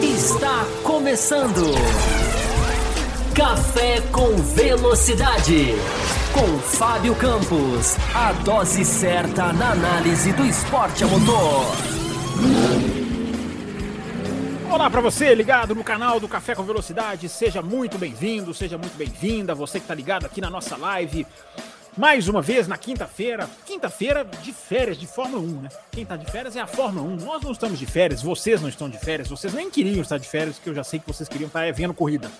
Está começando. Café com Velocidade. Com Fábio Campos. A dose certa na análise do esporte a motor. Olá para você ligado no canal do Café com Velocidade. Seja muito bem-vindo, seja muito bem-vinda. Você que está ligado aqui na nossa live. Mais uma vez na quinta-feira, quinta-feira de férias de Fórmula 1, né? Quem tá de férias é a Fórmula 1. Nós não estamos de férias, vocês não estão de férias, vocês nem queriam estar de férias, que eu já sei que vocês queriam estar vendo corrida.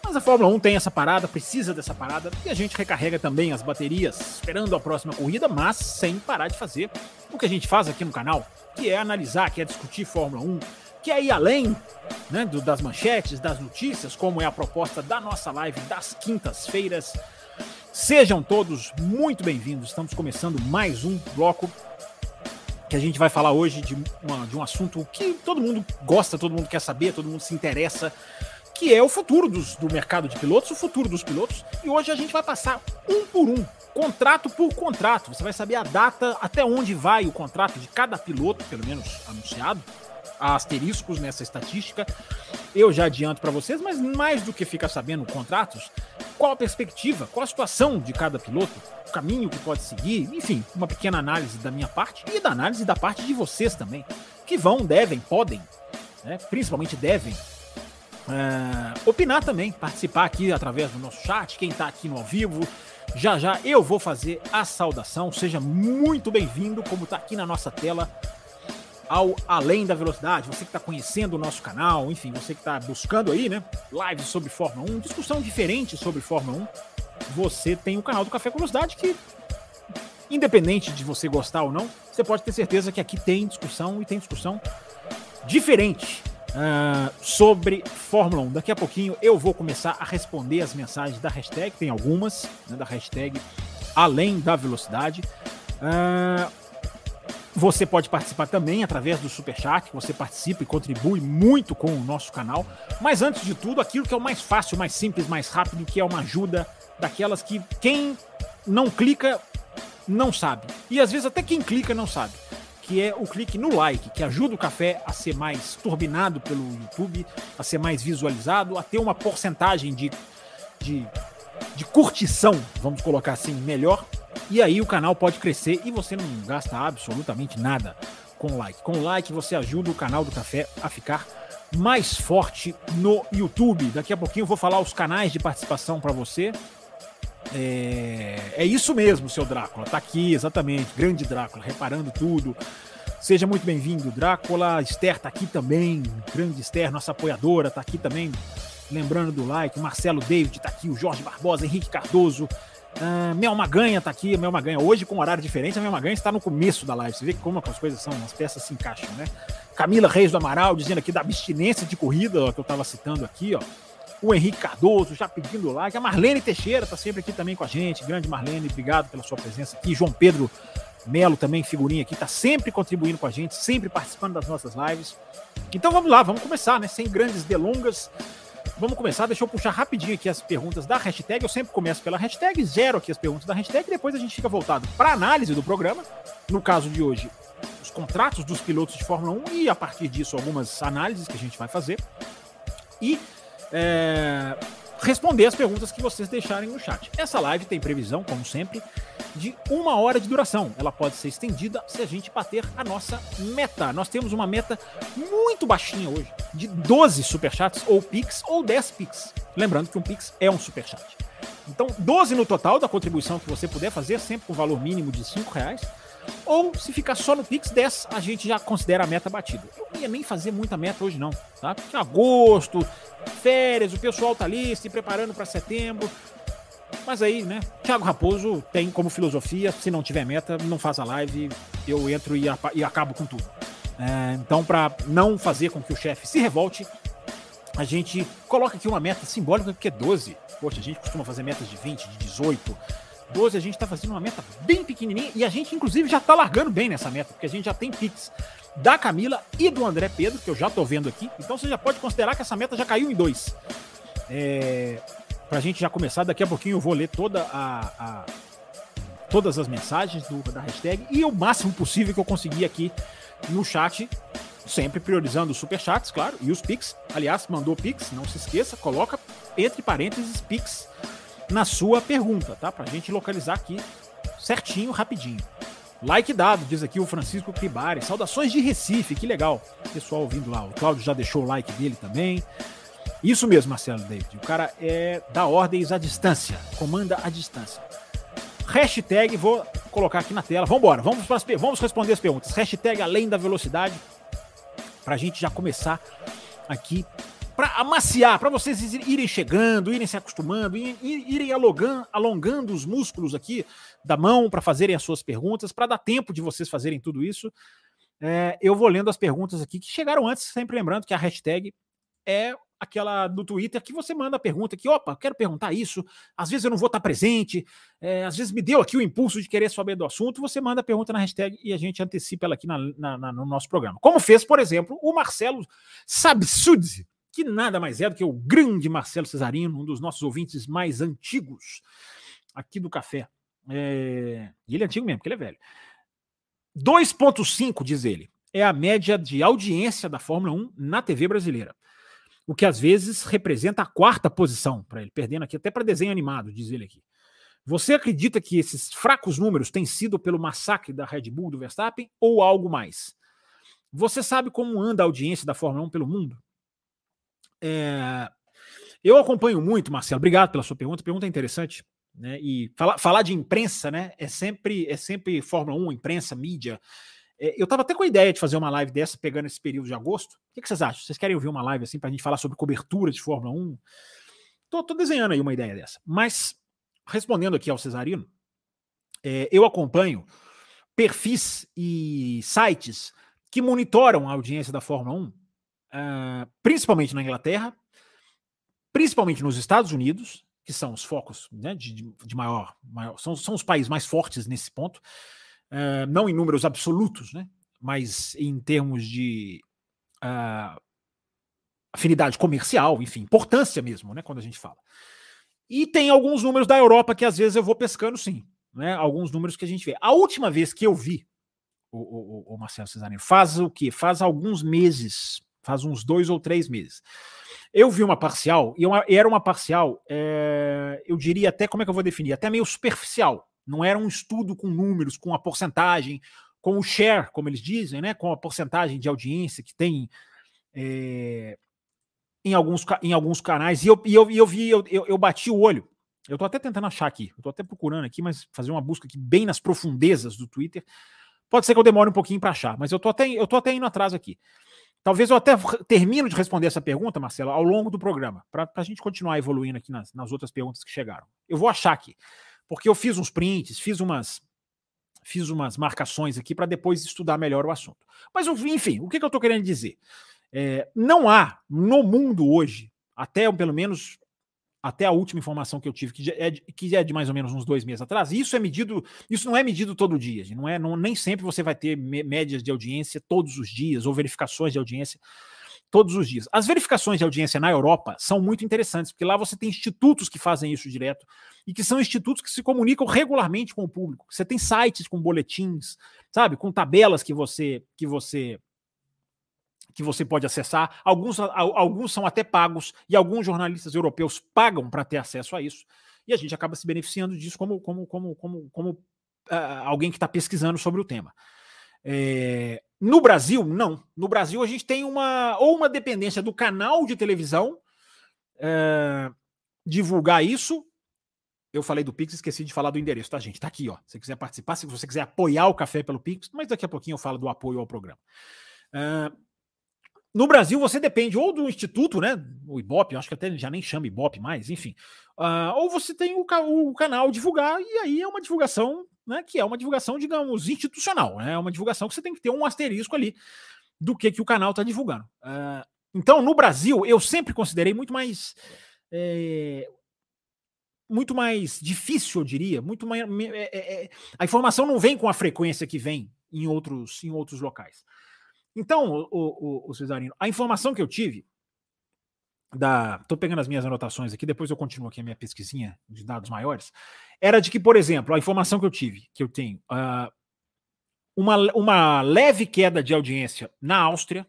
Mas a Fórmula 1 tem essa parada, precisa dessa parada, e a gente recarrega também as baterias, esperando a próxima corrida, mas sem parar de fazer o que a gente faz aqui no canal, que é analisar, que é discutir Fórmula 1, que é ir além né, do, das manchetes, das notícias, como é a proposta da nossa live das quintas-feiras. Sejam todos muito bem-vindos. Estamos começando mais um bloco que a gente vai falar hoje de, uma, de um assunto que todo mundo gosta, todo mundo quer saber, todo mundo se interessa, que é o futuro dos, do mercado de pilotos, o futuro dos pilotos. E hoje a gente vai passar um por um, contrato por contrato. Você vai saber a data, até onde vai o contrato de cada piloto, pelo menos anunciado asteriscos nessa estatística. Eu já adianto para vocês, mas mais do que ficar sabendo contratos, qual a perspectiva, qual a situação de cada piloto, o caminho que pode seguir, enfim, uma pequena análise da minha parte e da análise da parte de vocês também, que vão, devem, podem, né, principalmente devem, uh, opinar também, participar aqui através do nosso chat, quem está aqui no ao vivo. Já já eu vou fazer a saudação, seja muito bem-vindo, como está aqui na nossa tela ao Além da Velocidade, você que está conhecendo o nosso canal, enfim, você que está buscando aí, né, lives sobre Fórmula 1, discussão diferente sobre Fórmula 1, você tem o canal do Café com Velocidade que, independente de você gostar ou não, você pode ter certeza que aqui tem discussão e tem discussão diferente uh, sobre Fórmula 1. Daqui a pouquinho eu vou começar a responder as mensagens da hashtag, tem algumas, né, da hashtag Além da Velocidade. Uh, você pode participar também através do Super Chat, você participa e contribui muito com o nosso canal. Mas antes de tudo, aquilo que é o mais fácil, mais simples, mais rápido, que é uma ajuda daquelas que quem não clica não sabe. E às vezes até quem clica não sabe. Que é o clique no like, que ajuda o café a ser mais turbinado pelo YouTube, a ser mais visualizado, a ter uma porcentagem de, de, de curtição, vamos colocar assim, melhor e aí o canal pode crescer e você não gasta absolutamente nada com like. Com like você ajuda o canal do Café a ficar mais forte no YouTube. Daqui a pouquinho eu vou falar os canais de participação para você. É... é, isso mesmo, seu Drácula. Tá aqui, exatamente. Grande Drácula, reparando tudo. Seja muito bem-vindo, Drácula. Esther tá aqui também. Grande Esther, nossa apoiadora, tá aqui também. Lembrando do like. Marcelo David tá aqui. O Jorge Barbosa, Henrique Cardoso. Uh, Mel Maganha tá aqui, Mel Maganha. Hoje, com horário diferente, a Mel Maganha está no começo da live. Você vê como as coisas são, as peças se encaixam, né? Camila Reis do Amaral dizendo aqui da abstinência de corrida, ó, que eu estava citando aqui, ó. O Henrique Cardoso já pedindo like. A Marlene Teixeira tá sempre aqui também com a gente. Grande Marlene, obrigado pela sua presença aqui. João Pedro Melo também, figurinha aqui, tá sempre contribuindo com a gente, sempre participando das nossas lives. Então vamos lá, vamos começar, né? Sem grandes delongas. Vamos começar, deixa eu puxar rapidinho aqui as perguntas da hashtag. Eu sempre começo pela hashtag, zero aqui as perguntas da hashtag, depois a gente fica voltado para análise do programa. No caso de hoje, os contratos dos pilotos de Fórmula 1 e a partir disso algumas análises que a gente vai fazer. E é, responder as perguntas que vocês deixarem no chat. Essa live tem previsão, como sempre, de uma hora de duração. Ela pode ser estendida se a gente bater a nossa meta. Nós temos uma meta muito baixinha hoje, de 12 superchats, ou Pix, ou 10 Pix. Lembrando que um Pix é um superchat. Então, 12 no total da contribuição que você puder fazer, sempre com valor mínimo de 5 reais. Ou se ficar só no Pix 10, a gente já considera a meta batida. Eu não ia nem fazer muita meta hoje, não. Tá? Agosto, férias, o pessoal tá ali se preparando para setembro. Mas aí, né? Thiago Raposo tem como filosofia: se não tiver meta, não faz a live, eu entro e, e acabo com tudo. É, então, para não fazer com que o chefe se revolte, a gente coloca aqui uma meta simbólica que é 12. Poxa, a gente costuma fazer metas de 20, de 18. 12 a gente está fazendo uma meta bem pequenininha e a gente, inclusive, já está largando bem nessa meta, porque a gente já tem Pix da Camila e do André Pedro, que eu já estou vendo aqui. Então você já pode considerar que essa meta já caiu em dois. É, para a gente já começar, daqui a pouquinho eu vou ler toda a, a, todas as mensagens do, da hashtag e o máximo possível que eu consegui aqui no chat, sempre priorizando os superchats, claro, e os Pix. Aliás, mandou Pix, não se esqueça, coloca entre parênteses Pix na sua pergunta, tá? Pra gente localizar aqui certinho, rapidinho. Like dado, diz aqui o Francisco Cribari. Saudações de Recife, que legal. Pessoal ouvindo lá. O Cláudio já deixou o like dele também. Isso mesmo, Marcelo David. O cara é da ordens à distância, comanda à distância. Hashtag, vou colocar aqui na tela. Vamos embora, vamos, vamos responder as perguntas. Hashtag além da velocidade, para a gente já começar aqui para amaciar, para vocês irem chegando, irem se acostumando, irem alongando, os músculos aqui da mão para fazerem as suas perguntas, para dar tempo de vocês fazerem tudo isso. É, eu vou lendo as perguntas aqui que chegaram antes, sempre lembrando que a hashtag é aquela do Twitter que você manda a pergunta que, opa, quero perguntar isso, às vezes eu não vou estar presente, é, às vezes me deu aqui o impulso de querer saber do assunto, você manda a pergunta na hashtag e a gente antecipa ela aqui na, na, na, no nosso programa. Como fez, por exemplo, o Marcelo Sabsud, que nada mais é do que o grande Marcelo Cesarino, um dos nossos ouvintes mais antigos aqui do Café. É... E ele é antigo mesmo, porque ele é velho. 2,5, diz ele, é a média de audiência da Fórmula 1 na TV brasileira o que às vezes representa a quarta posição para ele, perdendo aqui até para desenho animado, diz ele aqui. Você acredita que esses fracos números têm sido pelo massacre da Red Bull do Verstappen ou algo mais? Você sabe como anda a audiência da Fórmula 1 pelo mundo? É... Eu acompanho muito, Marcelo. Obrigado pela sua pergunta. Pergunta interessante. Né? E falar, falar de imprensa, né? É sempre, é sempre Fórmula 1, imprensa, mídia. É, eu estava até com a ideia de fazer uma live dessa, pegando esse período de agosto. O que, vocês acham? Vocês querem ouvir uma live assim para a gente falar sobre cobertura de Fórmula 1? Tô, tô, desenhando aí uma ideia dessa. Mas, respondendo aqui ao Cesarino, é, eu acompanho perfis e sites que monitoram a audiência da Fórmula 1, ah, principalmente na Inglaterra, principalmente nos Estados Unidos, que são os focos né, de, de maior, maior são, são os países mais fortes nesse ponto uh, não em números absolutos, né? mas em termos de uh, afinidade comercial, enfim, importância mesmo, né? quando a gente fala. E tem alguns números da Europa que às vezes eu vou pescando, sim. Né? Alguns números que a gente vê. A última vez que eu vi o, o, o Marcelo Cesarino faz o quê? Faz alguns meses, faz uns dois ou três meses. Eu vi uma parcial, e uma, era uma parcial, é, eu diria até, como é que eu vou definir? Até meio superficial. Não era um estudo com números, com a porcentagem, com o share, como eles dizem, né? com a porcentagem de audiência que tem é, em, alguns, em alguns canais. E eu, e eu, e eu vi, eu, eu, eu bati o olho. Eu estou até tentando achar aqui, eu até procurando aqui, mas fazer uma busca aqui bem nas profundezas do Twitter. Pode ser que eu demore um pouquinho para achar, mas eu estou até, eu até indo atrás aqui. Talvez eu até termino de responder essa pergunta, Marcelo, ao longo do programa, para a gente continuar evoluindo aqui nas, nas outras perguntas que chegaram. Eu vou achar aqui porque eu fiz uns prints, fiz umas fiz umas marcações aqui para depois estudar melhor o assunto. Mas enfim, o que, que eu estou querendo dizer? É, não há no mundo hoje, até pelo menos até a última informação que eu tive, que é, de, que é de mais ou menos uns dois meses atrás, isso é medido, isso não é medido todo dia, não é, não, nem sempre você vai ter médias de audiência todos os dias ou verificações de audiência todos os dias. As verificações de audiência na Europa são muito interessantes, porque lá você tem institutos que fazem isso direto e que são institutos que se comunicam regularmente com o público. Você tem sites com boletins, sabe, com tabelas que você que você que você pode acessar. Alguns, alguns são até pagos e alguns jornalistas europeus pagam para ter acesso a isso. E a gente acaba se beneficiando disso como como como como, como uh, alguém que está pesquisando sobre o tema. É, no Brasil, não. No Brasil, a gente tem uma ou uma dependência do canal de televisão é, divulgar isso. Eu falei do Pix, esqueci de falar do endereço, tá, gente? Tá aqui, ó. Se você quiser participar, se você quiser apoiar o café pelo Pix, mas daqui a pouquinho eu falo do apoio ao programa. É, no Brasil, você depende ou do Instituto, né? O Ibope, acho que até já nem chama Ibope mais, enfim. Uh, ou você tem o, o, canal divulgar, e aí é uma divulgação né, que é uma divulgação, digamos, institucional. Né, é uma divulgação que você tem que ter um asterisco ali do que, que o canal está divulgando. Uh, então, no Brasil, eu sempre considerei muito mais. É, muito mais difícil, eu diria. Muito mais, é, é, a informação não vem com a frequência que vem em outros, em outros locais. Então, o, o, o Cesarino, a informação que eu tive da. Estou pegando as minhas anotações aqui, depois eu continuo aqui a minha pesquisinha de dados maiores era de que, por exemplo, a informação que eu tive, que eu tenho, uh, uma, uma leve queda de audiência na Áustria,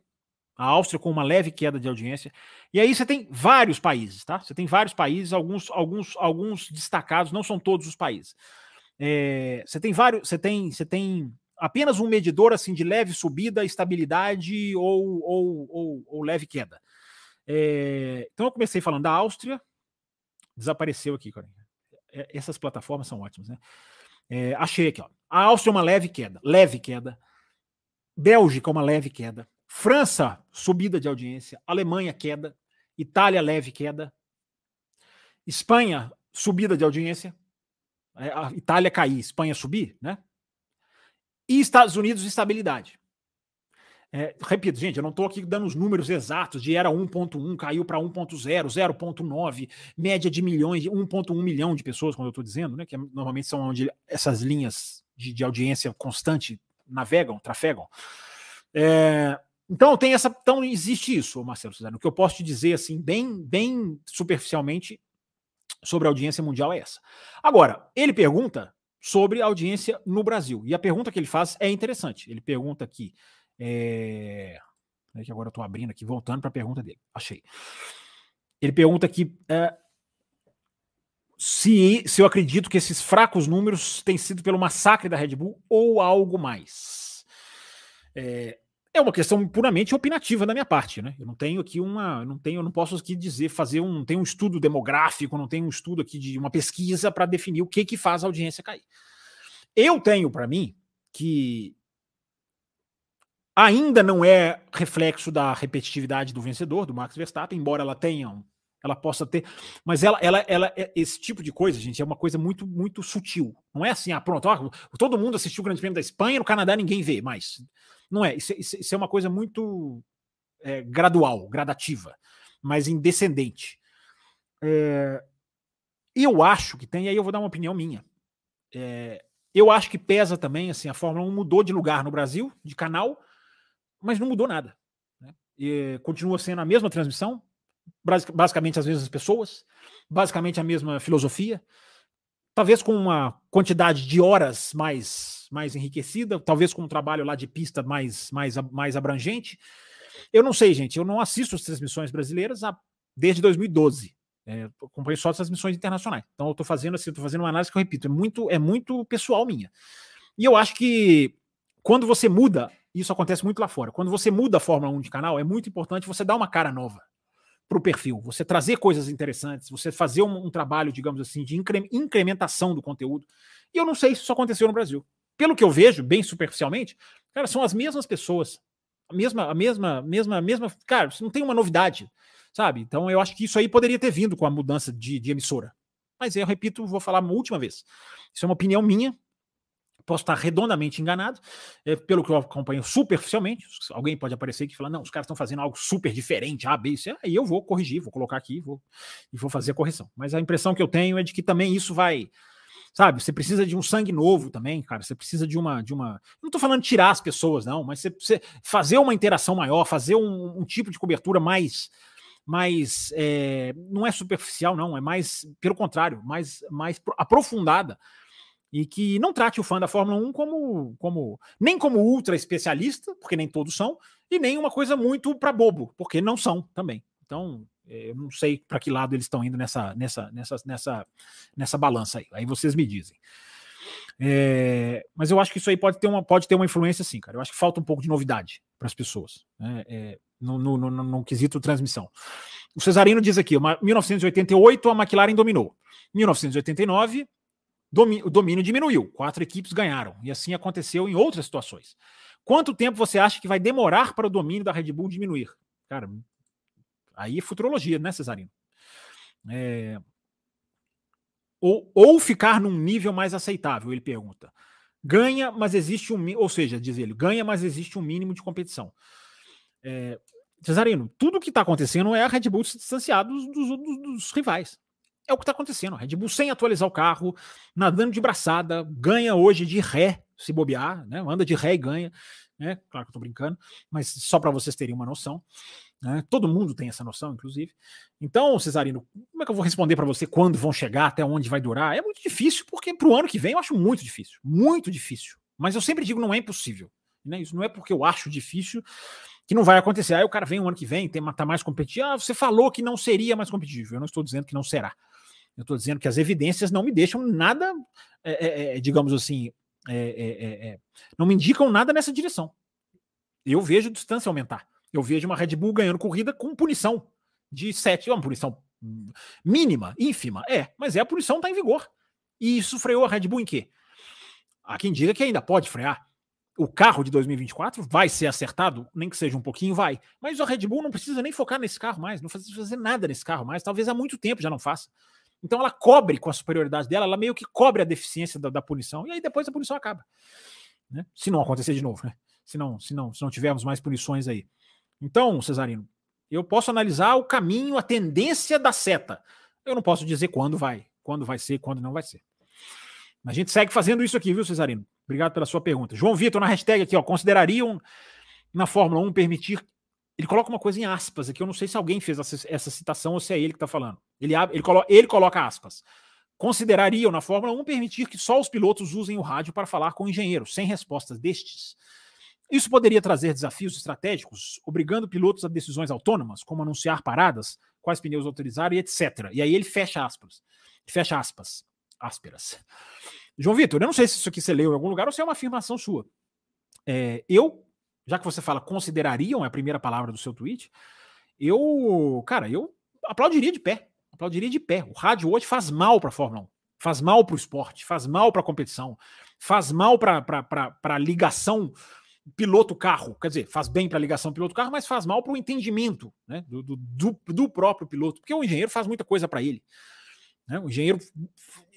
a Áustria com uma leve queda de audiência. E aí você tem vários países, tá? Você tem vários países, alguns, alguns, alguns destacados, não são todos os países. É, você tem vários, você tem, você tem apenas um medidor assim de leve subida, estabilidade ou, ou, ou, ou leve queda. É, então eu comecei falando da Áustria, desapareceu aqui, Corinha. É, essas plataformas são ótimas, né? É, achei aqui, ó. A Áustria uma leve queda, leve queda. Bélgica uma leve queda. França, subida de audiência. Alemanha, queda. Itália, leve queda. Espanha, subida de audiência. É, a Itália cair, Espanha subir, né? E Estados Unidos, estabilidade. É, repito, gente, eu não estou aqui dando os números exatos de era 1.1, caiu para 1.0, 0.9, média de milhões, 1.1 milhão de pessoas, quando eu estou dizendo, né? Que é, normalmente são onde essas linhas de, de audiência constante navegam, trafegam. É, então tem essa, então existe isso, Marcelo Suzano. O que eu posso te dizer assim, bem, bem superficialmente sobre a audiência mundial é essa. Agora, ele pergunta sobre audiência no Brasil. E a pergunta que ele faz é interessante. Ele pergunta aqui. É, é que agora eu estou abrindo aqui, voltando para a pergunta dele. Achei. Ele pergunta aqui é, se, se eu acredito que esses fracos números têm sido pelo massacre da Red Bull ou algo mais. É, é uma questão puramente opinativa da minha parte, né? Eu não tenho aqui uma, não tenho, eu não posso aqui dizer, fazer um, não um estudo demográfico, não tenho um estudo aqui de uma pesquisa para definir o que que faz a audiência cair. Eu tenho para mim que ainda não é reflexo da repetitividade do vencedor, do Max Verstappen, embora ela tenha, ela possa ter, mas ela, ela, ela, é, esse tipo de coisa, gente, é uma coisa muito, muito sutil. Não é assim, ah, pronto, ó, todo mundo assistiu o Grande Prêmio da Espanha, no Canadá ninguém vê, mas não é, isso, isso, isso é uma coisa muito é, gradual, gradativa, mas indescendente. É, eu acho que tem, aí eu vou dar uma opinião minha. É, eu acho que pesa também, assim, a Fórmula 1 mudou de lugar no Brasil, de canal, mas não mudou nada. Né? E, continua sendo a mesma transmissão, basicamente as mesmas pessoas, basicamente a mesma filosofia, talvez com uma quantidade de horas mais, mais enriquecida, talvez com um trabalho lá de pista mais, mais, mais abrangente. Eu não sei, gente, eu não assisto as transmissões brasileiras há, desde 2012. É, acompanho só as transmissões internacionais. Então eu estou fazendo assim, estou fazendo uma análise que eu repito, é muito, é muito pessoal minha. E eu acho que quando você muda, isso acontece muito lá fora. Quando você muda a Fórmula 1 de canal, é muito importante você dar uma cara nova para o perfil, você trazer coisas interessantes, você fazer um, um trabalho, digamos assim, de incre incrementação do conteúdo. E eu não sei se isso aconteceu no Brasil. Pelo que eu vejo, bem superficialmente, cara, são as mesmas pessoas. A mesma, a mesma, mesma, mesma. Cara, não tem uma novidade, sabe? Então eu acho que isso aí poderia ter vindo com a mudança de, de emissora. Mas eu repito, vou falar uma última vez. Isso é uma opinião minha, Posso estar redondamente enganado, é, pelo que eu acompanho superficialmente. Alguém pode aparecer aqui e falar: não, os caras estão fazendo algo super diferente, A, B, C. Aí eu vou corrigir, vou colocar aqui vou, e vou fazer a correção. Mas a impressão que eu tenho é de que também isso vai. Sabe, você precisa de um sangue novo também, cara. Você precisa de uma. De uma... Não estou falando tirar as pessoas, não, mas você, você fazer uma interação maior, fazer um, um tipo de cobertura mais mais é, não é superficial, não, é mais, pelo contrário, mais, mais aprofundada e que não trate o fã da Fórmula 1 como, como nem como ultra especialista, porque nem todos são, e nem uma coisa muito para bobo, porque não são também. Então, é, eu não sei para que lado eles estão indo nessa, nessa, nessa, nessa, nessa balança aí. Aí vocês me dizem. É, mas eu acho que isso aí pode ter uma, pode ter uma influência, sim, cara. Eu acho que falta um pouco de novidade para as pessoas né? é, no, no, no, no, quesito transmissão. O Cesarino diz aqui: 1988 a McLaren dominou. 1989 o domínio diminuiu, quatro equipes ganharam, e assim aconteceu em outras situações. Quanto tempo você acha que vai demorar para o domínio da Red Bull diminuir? Cara, aí é futurologia, né, Cesarino? É... Ou, ou ficar num nível mais aceitável, ele pergunta. Ganha, mas existe um. Ou seja, diz ele, ganha, mas existe um mínimo de competição. É... Cesarino, tudo que está acontecendo é a Red Bull se distanciar dos, dos, dos, dos rivais. É o que está acontecendo. A Red Bull, sem atualizar o carro, nadando de braçada, ganha hoje de ré, se bobear, né? Anda de ré e ganha. Né? Claro que eu tô brincando, mas só para vocês terem uma noção. Né? Todo mundo tem essa noção, inclusive. Então, Cesarino, como é que eu vou responder para você quando vão chegar, até onde vai durar? É muito difícil, porque para o ano que vem eu acho muito difícil. Muito difícil. Mas eu sempre digo, não é impossível. Né? Isso não é porque eu acho difícil que não vai acontecer. Aí o cara vem o ano que vem, tem, tá mais competitivo. Ah, você falou que não seria mais competitivo. Eu não estou dizendo que não será. Eu estou dizendo que as evidências não me deixam nada, é, é, é digamos assim, é, é, é, não me indicam nada nessa direção. Eu vejo a distância aumentar. Eu vejo uma Red Bull ganhando corrida com punição de 7, uma punição mínima, ínfima, é, mas é a punição está em vigor. E isso freou a Red Bull em quê? Há quem diga que ainda pode frear. O carro de 2024 vai ser acertado, nem que seja um pouquinho, vai. Mas a Red Bull não precisa nem focar nesse carro mais, não fazer nada nesse carro mais, talvez há muito tempo já não faça. Então ela cobre com a superioridade dela, ela meio que cobre a deficiência da, da punição, e aí depois a punição acaba. Né? Se não acontecer de novo, né? Se não, se, não, se não tivermos mais punições aí. Então, Cesarino, eu posso analisar o caminho, a tendência da seta. Eu não posso dizer quando vai, quando vai ser, quando não vai ser. A gente segue fazendo isso aqui, viu, Cesarino? Obrigado pela sua pergunta. João Vitor, na hashtag aqui, ó, considerariam na Fórmula 1 permitir ele coloca uma coisa em aspas aqui, eu não sei se alguém fez essa, essa citação ou se é ele que está falando. Ele, ele, colo, ele coloca aspas. Considerariam na Fórmula 1 permitir que só os pilotos usem o rádio para falar com o engenheiro, sem respostas destes. Isso poderia trazer desafios estratégicos, obrigando pilotos a decisões autônomas, como anunciar paradas, quais pneus autorizar e etc. E aí ele fecha aspas. Fecha aspas. Ásperas. João Vitor, eu não sei se isso aqui você leu em algum lugar ou se é uma afirmação sua. É, eu já que você fala considerariam, é a primeira palavra do seu tweet, eu, cara, eu aplaudiria de pé. Aplaudiria de pé. O rádio hoje faz mal para a Fórmula 1. Faz mal para o esporte, faz mal para a competição, faz mal para a ligação piloto-carro. Quer dizer, faz bem para a ligação piloto-carro, mas faz mal para o entendimento né, do, do, do, próprio piloto, porque o engenheiro faz muita coisa para ele. Né? O engenheiro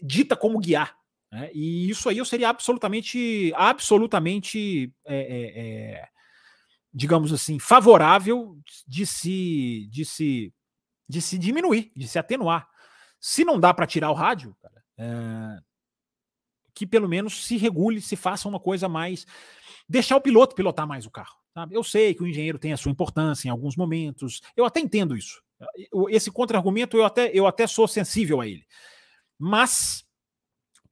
dita como guiar. Né? E isso aí eu seria absolutamente, absolutamente é, é, é digamos assim, favorável de se, de se, de se diminuir, de se atenuar. Se não dá para tirar o rádio, cara, é, que pelo menos se regule, se faça uma coisa mais. Deixar o piloto pilotar mais o carro. Sabe? Eu sei que o engenheiro tem a sua importância em alguns momentos, eu até entendo isso. Esse contra-argumento eu até, eu até sou sensível a ele. Mas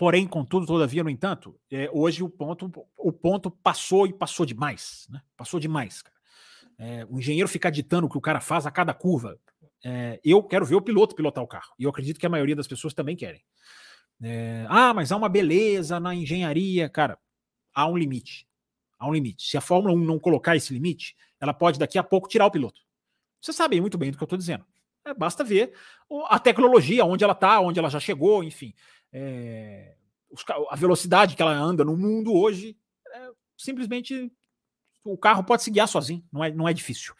Porém, contudo, todavia, no entanto, é, hoje o ponto, o ponto passou e passou demais. Né? Passou demais. Cara. É, o engenheiro ficar ditando o que o cara faz a cada curva. É, eu quero ver o piloto pilotar o carro. E eu acredito que a maioria das pessoas também querem. É, ah, mas há uma beleza na engenharia. Cara, há um limite. Há um limite. Se a Fórmula 1 não colocar esse limite, ela pode daqui a pouco tirar o piloto. Você sabe muito bem do que eu estou dizendo. É, basta ver a tecnologia, onde ela está, onde ela já chegou, enfim é, os, a velocidade que ela anda no mundo hoje, é, simplesmente o carro pode se guiar sozinho, não é, não é difícil.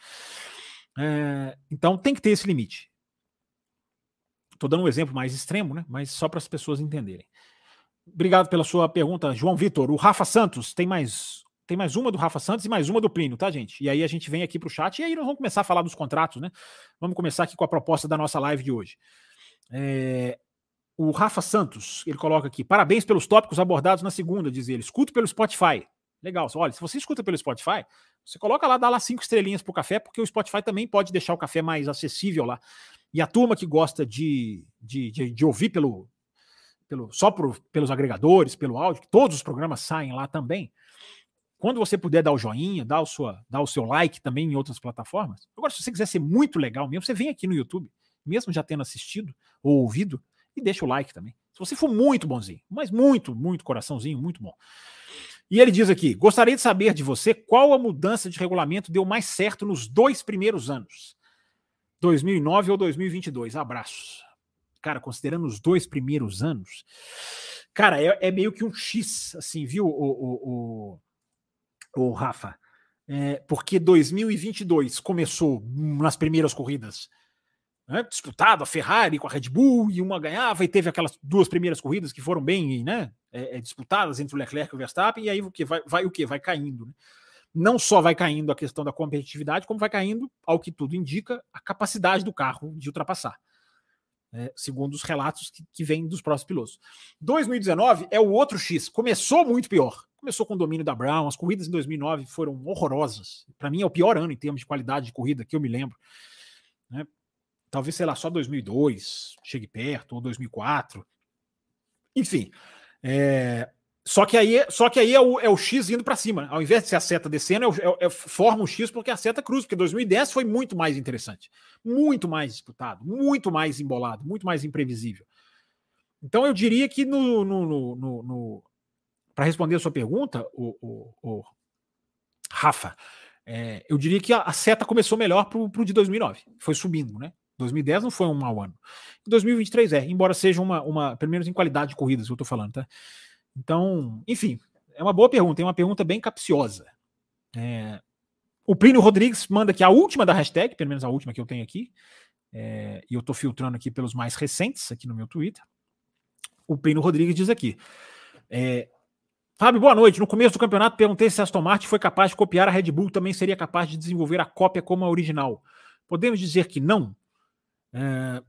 É, então tem que ter esse limite. Estou dando um exemplo mais extremo, né? mas só para as pessoas entenderem. Obrigado pela sua pergunta, João Vitor. O Rafa Santos tem mais tem mais uma do Rafa Santos e mais uma do Plínio, tá, gente? E aí a gente vem aqui para o chat e aí nós vamos começar a falar dos contratos, né? Vamos começar aqui com a proposta da nossa live de hoje. É, o Rafa Santos, ele coloca aqui: parabéns pelos tópicos abordados na segunda, diz ele. Escuto pelo Spotify. Legal. Olha, se você escuta pelo Spotify, você coloca lá, dá lá cinco estrelinhas pro café, porque o Spotify também pode deixar o café mais acessível lá. E a turma que gosta de, de, de, de ouvir pelo, pelo só por, pelos agregadores, pelo áudio, que todos os programas saem lá também. Quando você puder dar o joinha, dar o, sua, dar o seu like também em outras plataformas. Agora, se você quiser ser muito legal mesmo, você vem aqui no YouTube, mesmo já tendo assistido ou ouvido, e deixa o like também. Se você for muito bonzinho, mas muito, muito coraçãozinho, muito bom. E ele diz aqui: gostaria de saber de você qual a mudança de regulamento deu mais certo nos dois primeiros anos, 2009 ou 2022. Abraços. Cara, considerando os dois primeiros anos, cara, é, é meio que um X, assim, viu, o, o, o, o Rafa? É, porque 2022 começou nas primeiras corridas né, disputado, a Ferrari com a Red Bull, e uma ganhava, e teve aquelas duas primeiras corridas que foram bem né, é, é, disputadas entre o Leclerc e o Verstappen, e aí o que vai, vai o que vai caindo. Né? Não só vai caindo a questão da competitividade, como vai caindo, ao que tudo indica, a capacidade do carro de ultrapassar. é, segundo os relatos que, que vêm dos próximos pilotos. 2019 é o outro X. Começou muito pior. Começou com o domínio da Brown. As corridas em 2009 foram horrorosas. Para mim é o pior ano em termos de qualidade de corrida que eu me lembro. Né? Talvez, sei lá, só 2002 chegue perto, ou 2004. Enfim. É, só que aí, só que aí é, o, é o X indo para cima. Ao invés de ser a seta descendo, é, é, é, forma um X porque a seta cruza. Porque 2010 foi muito mais interessante. Muito mais disputado, muito mais embolado, muito mais imprevisível. Então eu diria que no, no, no, no para responder a sua pergunta, o, o, o Rafa, é, eu diria que a, a, seta começou melhor para o de 2009. Foi subindo, né? 2010 não foi um mau ano. 2023 é, embora seja uma, uma pelo menos em qualidade de corridas, eu estou falando, tá? Então, enfim, é uma boa pergunta, é uma pergunta bem capciosa. É, o Plínio Rodrigues manda aqui a última da hashtag, pelo menos a última que eu tenho aqui, é, e eu estou filtrando aqui pelos mais recentes aqui no meu Twitter. O Plínio Rodrigues diz aqui: é, Fábio, boa noite. No começo do campeonato perguntei se a Aston Martin foi capaz de copiar a Red Bull, também seria capaz de desenvolver a cópia como a original. Podemos dizer que não? É,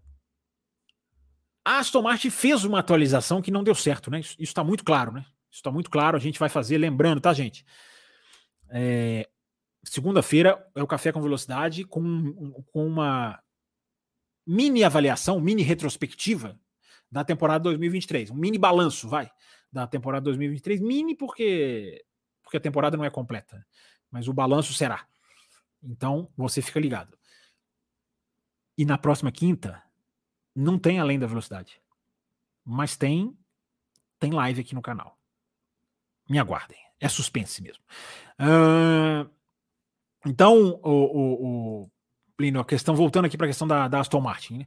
a Aston Martin fez uma atualização que não deu certo, né? Isso está muito claro, né? Isso está muito claro. A gente vai fazer, lembrando, tá, gente? É, Segunda-feira é o Café com Velocidade com, com uma mini avaliação, mini retrospectiva da temporada 2023. Um mini balanço, vai, da temporada 2023. Mini porque, porque a temporada não é completa, mas o balanço será. Então, você fica ligado. E na próxima quinta, não tem além da velocidade. Mas tem tem live aqui no canal. Me aguardem. É suspense mesmo. Uh, então, o, o, o Plínio, a questão, voltando aqui para a questão da, da, Aston Martin. Né?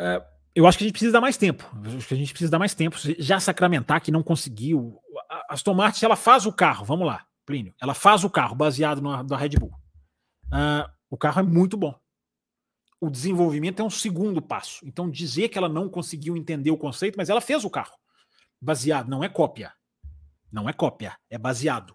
Uh, eu acho que a gente precisa dar mais tempo. Eu acho que a gente precisa dar mais tempo. Já sacramentar que não conseguiu. A Aston Martin, ela faz o carro, vamos lá, Plínio. Ela faz o carro baseado na, da Red Bull. Uh, o carro é muito bom o desenvolvimento é um segundo passo. Então, dizer que ela não conseguiu entender o conceito, mas ela fez o carro. Baseado, não é cópia. Não é cópia, é baseado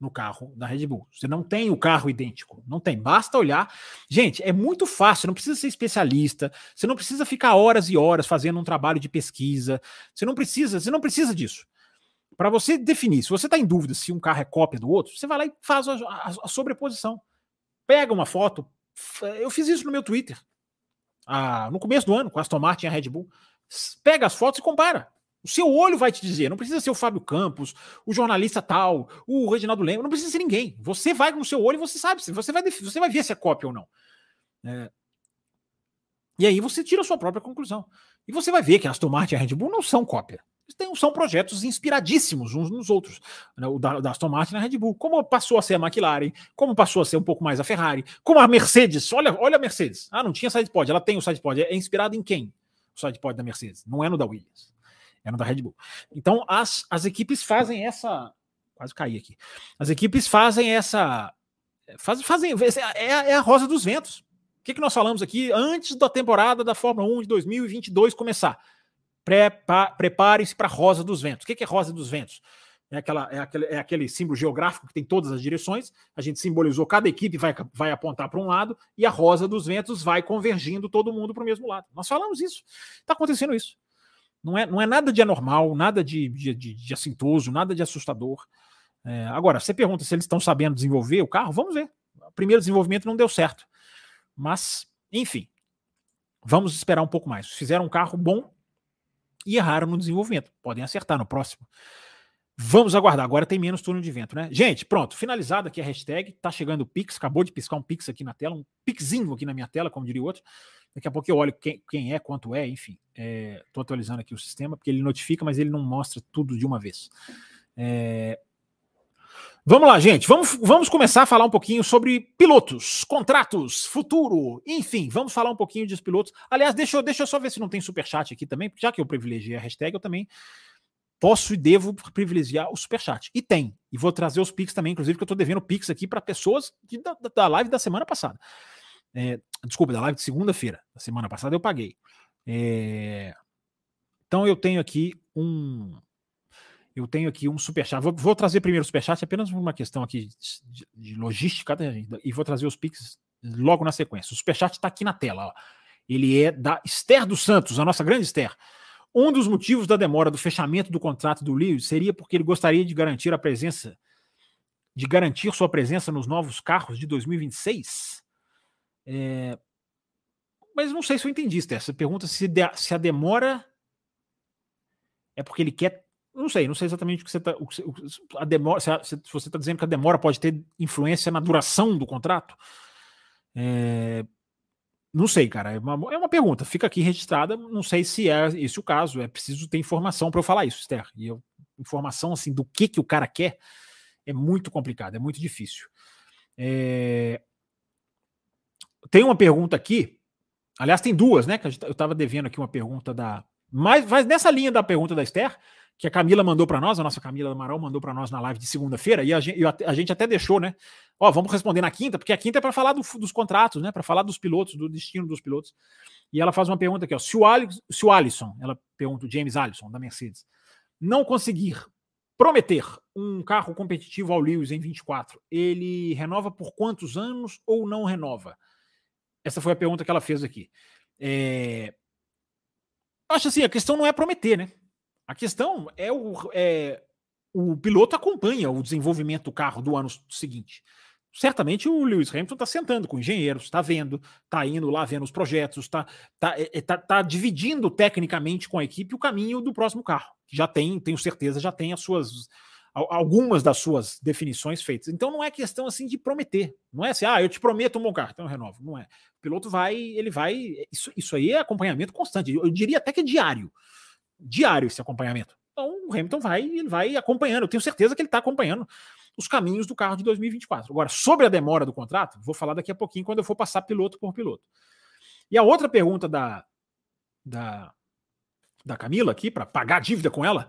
no carro da Red Bull. Você não tem o carro idêntico. Não tem. Basta olhar. Gente, é muito fácil. Não precisa ser especialista. Você não precisa ficar horas e horas fazendo um trabalho de pesquisa. Você não precisa. Você não precisa disso. Para você definir, se você está em dúvida se um carro é cópia do outro, você vai lá e faz a, a, a sobreposição. Pega uma foto, eu fiz isso no meu Twitter. Ah, no começo do ano, com a Aston Martin e a Red Bull. Pega as fotos e compara. O seu olho vai te dizer. Não precisa ser o Fábio Campos, o jornalista tal, o Reginaldo Lemos. Não precisa ser ninguém. Você vai com o seu olho e você sabe. Você vai, você vai ver se é cópia ou não. É. E aí você tira a sua própria conclusão. E você vai ver que a Aston Martin e a Red Bull não são cópia tem, são projetos inspiradíssimos uns nos outros. Né? O da, da Aston Martin e a Red Bull. Como passou a ser a McLaren, como passou a ser um pouco mais a Ferrari, como a Mercedes. Olha, olha a Mercedes. Ah, não tinha sidepod. Ela tem o sidepod. É, é inspirado em quem? O sidepod da Mercedes. Não é no da Williams. É no da Red Bull. Então, as, as equipes fazem essa. Quase caí aqui. As equipes fazem essa. Faz, fazem. É, é a rosa dos ventos. O que, que nós falamos aqui antes da temporada da Fórmula 1 de 2022 começar? Preparem-se para a Rosa dos Ventos. O que é Rosa dos Ventos? É, aquela, é, aquele, é aquele símbolo geográfico que tem todas as direções. A gente simbolizou cada equipe vai, vai apontar para um lado e a Rosa dos Ventos vai convergindo todo mundo para o mesmo lado. Nós falamos isso. Está acontecendo isso. Não é, não é nada de anormal, nada de, de, de, de assintoso, nada de assustador. É, agora, você pergunta se eles estão sabendo desenvolver o carro, vamos ver. O primeiro desenvolvimento não deu certo. Mas, enfim, vamos esperar um pouco mais. Fizeram um carro bom, e erraram no desenvolvimento. Podem acertar no próximo. Vamos aguardar. Agora tem menos turno de vento, né? Gente, pronto. Finalizado aqui a hashtag. Tá chegando o Pix. Acabou de piscar um Pix aqui na tela. Um Pixinho aqui na minha tela, como diria o outro. Daqui a pouco eu olho quem, quem é, quanto é, enfim. Estou é, atualizando aqui o sistema, porque ele notifica, mas ele não mostra tudo de uma vez. É, Vamos lá, gente. Vamos, vamos começar a falar um pouquinho sobre pilotos, contratos, futuro, enfim, vamos falar um pouquinho dos pilotos. Aliás, deixa eu, deixa eu só ver se não tem superchat aqui também, já que eu privilegiei a hashtag, eu também posso e devo privilegiar o superchat. E tem. E vou trazer os Pix também, inclusive, que eu estou devendo Pix aqui para pessoas de, da, da live da semana passada. É, desculpa, da live de segunda-feira. Da semana passada eu paguei. É, então eu tenho aqui um, eu tenho aqui um superchat. Vou, vou trazer primeiro o superchat, apenas uma questão aqui de, de logística, tá, e vou trazer os Pix logo na sequência. O superchat está aqui na tela. Ó. Ele é da Esther dos Santos, a nossa grande Esther. Um dos motivos da demora do fechamento do contrato do Lewis seria porque ele gostaria de garantir a presença, de garantir sua presença nos novos carros de 2026. É... Mas não sei se eu entendi, Esther. Você pergunta se, de, se a demora é porque ele quer. Não sei, não sei exatamente o que você está. A demora, se, a, se você está dizendo que a demora pode ter influência na duração do contrato. É, não sei, cara. É uma, é uma pergunta. Fica aqui registrada. Não sei se é esse o caso. É preciso ter informação para eu falar isso, Esther. E eu, informação assim do que, que o cara quer é muito complicado, é muito difícil. É... Tem uma pergunta aqui. Aliás, tem duas, né? Que eu estava devendo aqui uma pergunta da. Mas, mas nessa linha da pergunta da Esther, que a Camila mandou para nós, a nossa Camila Amaral mandou para nós na live de segunda-feira, e a gente, a gente, até deixou, né? Ó, vamos responder na quinta, porque a quinta é para falar do, dos contratos, né? Para falar dos pilotos, do destino dos pilotos. E ela faz uma pergunta aqui, ó. Se o, se o Alisson, ela pergunta o James Allison, da Mercedes, não conseguir prometer um carro competitivo ao Lewis em 24, ele renova por quantos anos ou não renova? Essa foi a pergunta que ela fez aqui. É... Acho assim, a questão não é prometer, né? A questão é o, é, o piloto acompanha o desenvolvimento do carro do ano seguinte. Certamente o Lewis Hamilton está sentando com engenheiros, está vendo, está indo lá vendo os projetos, está tá, é, é, tá, tá dividindo tecnicamente com a equipe o caminho do próximo carro. Já tem, tenho certeza, já tem as suas algumas das suas definições feitas. Então não é questão assim de prometer. Não é assim, ah, eu te prometo um bom carro, então eu renovo. Não é. O piloto vai, ele vai. Isso, isso aí é acompanhamento constante. Eu diria até que é diário diário esse acompanhamento. Então o Hamilton vai, ele vai acompanhando. Eu tenho certeza que ele está acompanhando os caminhos do carro de 2024. Agora, sobre a demora do contrato, vou falar daqui a pouquinho quando eu for passar piloto por piloto. E a outra pergunta da, da, da Camila aqui, para pagar a dívida com ela,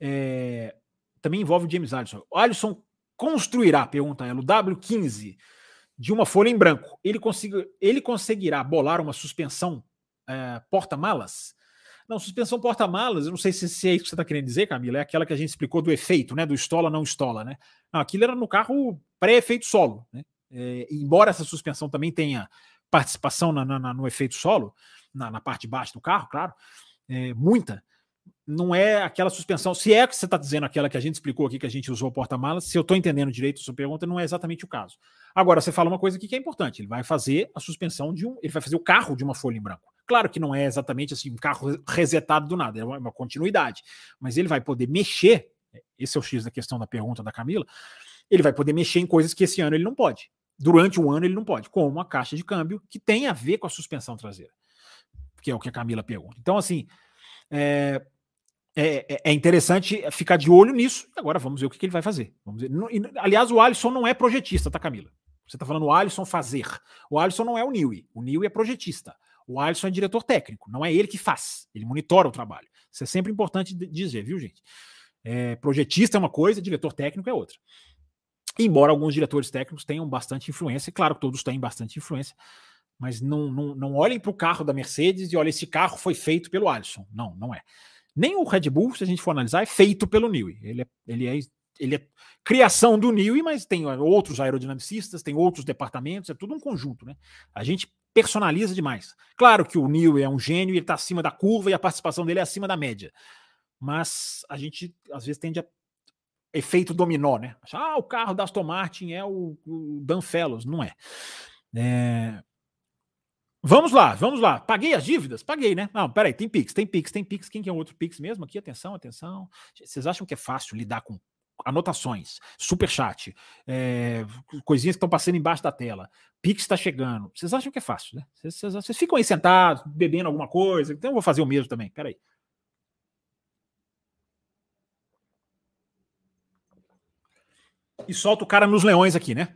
é, também envolve o James Allison. O Allison construirá, pergunta ela, o W15 de uma folha em branco. Ele, consiga, ele conseguirá bolar uma suspensão é, porta-malas? Não, suspensão porta-malas, eu não sei se, se, é isso que você está querendo dizer, Camila, é aquela que a gente explicou do efeito, né? Do estola, não estola, né? Não, aquilo era no carro pré-efeito solo, né? É, embora essa suspensão também tenha participação na, na, no efeito solo, na, na, parte de baixo do carro, claro, é, muita, não é aquela suspensão. Se é que você está dizendo aquela que a gente explicou aqui, que a gente usou porta-malas, se eu estou entendendo direito a sua pergunta, não é exatamente o caso. Agora, você fala uma coisa aqui que é importante: ele vai fazer a suspensão de um. Ele vai fazer o carro de uma folha em branco. Claro que não é exatamente assim um carro resetado do nada, é uma, continuidade. Mas ele vai poder mexer, esse é o X da questão da pergunta da Camila, ele vai poder mexer em coisas que esse ano ele não pode. Durante um ano ele não pode, como a caixa de câmbio, que tem a ver com a suspensão traseira, que é o que a Camila pergunta. Então, assim, é, é, é, é interessante ficar de olho nisso. Agora vamos ver o que, que ele vai fazer. Aliás, o Alisson não é projetista, tá, Camila? Você está falando o Alisson fazer. O Alisson não é o Newey. O Newey é projetista. O Alisson é diretor técnico, não é ele que faz, ele monitora o trabalho. Isso é sempre importante dizer, viu, gente? É, projetista é uma coisa, diretor técnico é outra. Embora alguns diretores técnicos tenham bastante influência, claro que todos têm bastante influência, mas não, não, não olhem para o carro da Mercedes e olhem, esse carro foi feito pelo Alisson. Não, não é. Nem o Red Bull, se a gente for analisar, é feito pelo Newey. Ele é, ele é, ele é criação do Newey, mas tem outros aerodinamicistas, tem outros departamentos, é tudo um conjunto, né? A gente personaliza demais. Claro que o Neil é um gênio, ele está acima da curva e a participação dele é acima da média. Mas a gente às vezes tende a efeito dominó, né? Ah, o carro da Aston Martin é o, o Dan Fellows, não é. é. Vamos lá, vamos lá. Paguei as dívidas? Paguei, né? Não, peraí, tem Pix, tem Pix, tem Pix. Quem que é outro Pix mesmo aqui? Atenção, atenção. Vocês acham que é fácil lidar com anotações, super chat, é, coisinhas que estão passando embaixo da tela, Pix está chegando. Vocês acham que é fácil, né? Vocês, ficam aí sentados, bebendo alguma coisa, então eu vou fazer o mesmo também. Peraí. E solta o cara nos leões aqui, né?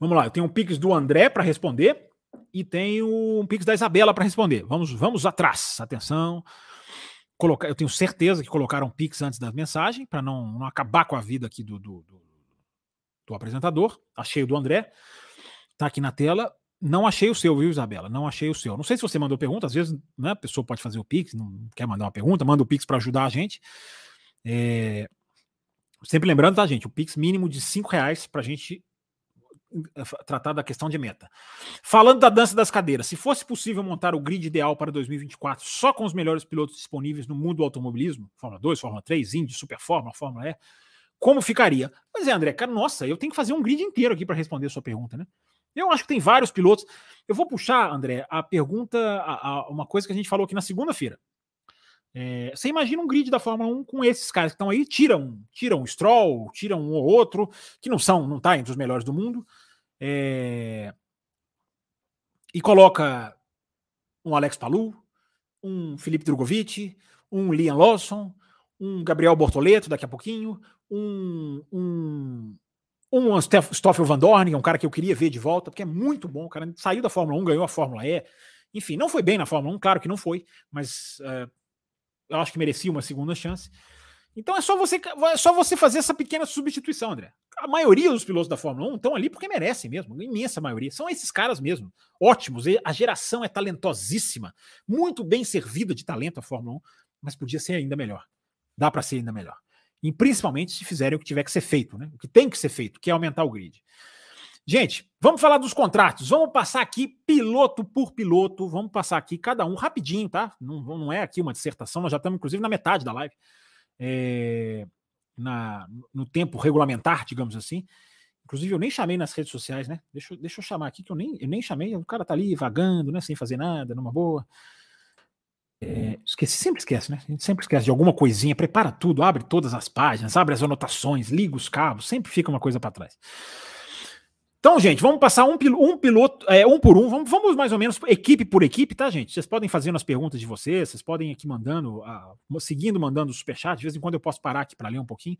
Vamos lá, eu tenho um Pix do André para responder e tenho um Pix da Isabela para responder. Vamos, vamos atrás. Atenção colocar, eu tenho certeza que colocaram Pix antes da mensagem, para não, não acabar com a vida aqui do, do, do, do apresentador. Achei o do André, tá aqui na tela. Não achei o seu, viu, Isabela? Não achei o seu. Não sei se você mandou pergunta, às vezes né, a pessoa pode fazer o Pix, não quer mandar uma pergunta, manda o Pix para ajudar a gente. É... Sempre lembrando, tá, gente? O Pix mínimo de cinco reais para a gente tratar da questão de meta. Falando da dança das cadeiras, se fosse possível montar o grid ideal para 2024 só com os melhores pilotos disponíveis no mundo do automobilismo, Fórmula 2, Fórmula 3, Indy, Super Fórmula, Fórmula E, como ficaria? Pois é, André, cara, nossa, eu tenho que fazer um grid inteiro aqui para responder a sua pergunta, né? Eu acho que tem vários pilotos. Eu vou puxar, André, a pergunta, a, a, uma coisa que a gente falou aqui na segunda-feira. É, você imagina um grid da Fórmula 1 com esses caras que estão aí, tiram, tiram um Stroll, tiram um ou outro, que não são, não tá entre os melhores do mundo, é, e coloca um Alex Palu, um Felipe Drogovic, um Liam Lawson, um Gabriel Bortoleto daqui a pouquinho, um, um, um Stoffel Van Dorn, que é um cara que eu queria ver de volta, porque é muito bom, o cara saiu da Fórmula 1, ganhou a Fórmula E, enfim, não foi bem na Fórmula 1, claro que não foi, mas uh, eu acho que merecia uma segunda chance. Então é só você, é só você fazer essa pequena substituição, André. A maioria dos pilotos da Fórmula 1 estão ali porque merecem mesmo, a imensa maioria. São esses caras mesmo, ótimos. A geração é talentosíssima, muito bem servida de talento a Fórmula 1, mas podia ser ainda melhor. Dá para ser ainda melhor. E principalmente se fizerem o que tiver que ser feito, né? O que tem que ser feito, que é aumentar o grid. Gente, vamos falar dos contratos. Vamos passar aqui piloto por piloto. Vamos passar aqui cada um rapidinho, tá? Não, não é aqui uma dissertação, nós já estamos, inclusive, na metade da live. É, na, no tempo regulamentar, digamos assim. Inclusive, eu nem chamei nas redes sociais, né? Deixa, deixa eu chamar aqui, que eu nem, eu nem chamei. O cara tá ali vagando, né? Sem fazer nada, numa boa. É, esqueci, sempre esquece, né? A gente sempre esquece de alguma coisinha, prepara tudo, abre todas as páginas, abre as anotações, liga os cabos, sempre fica uma coisa para trás. Então, gente, vamos passar um, um piloto, é, um por um, vamos, vamos, mais ou menos equipe por equipe, tá, gente? Vocês podem fazer as perguntas de vocês, vocês podem aqui mandando, uh, seguindo, mandando o superchat, de vez em quando eu posso parar aqui para ler um pouquinho.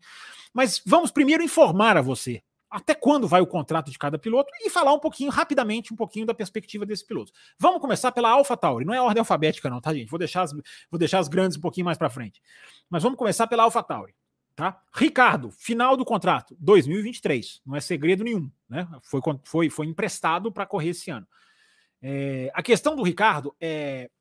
Mas vamos primeiro informar a você até quando vai o contrato de cada piloto e falar um pouquinho, rapidamente, um pouquinho da perspectiva desse piloto. Vamos começar pela AlphaTauri, não é ordem alfabética não, tá, gente? Vou deixar as, vou deixar as grandes um pouquinho mais para frente. Mas vamos começar pela AlphaTauri. Tá? Ricardo, final do contrato, 2023. Não é segredo nenhum. Né? Foi, foi, foi emprestado para correr esse ano. É, a questão do Ricardo é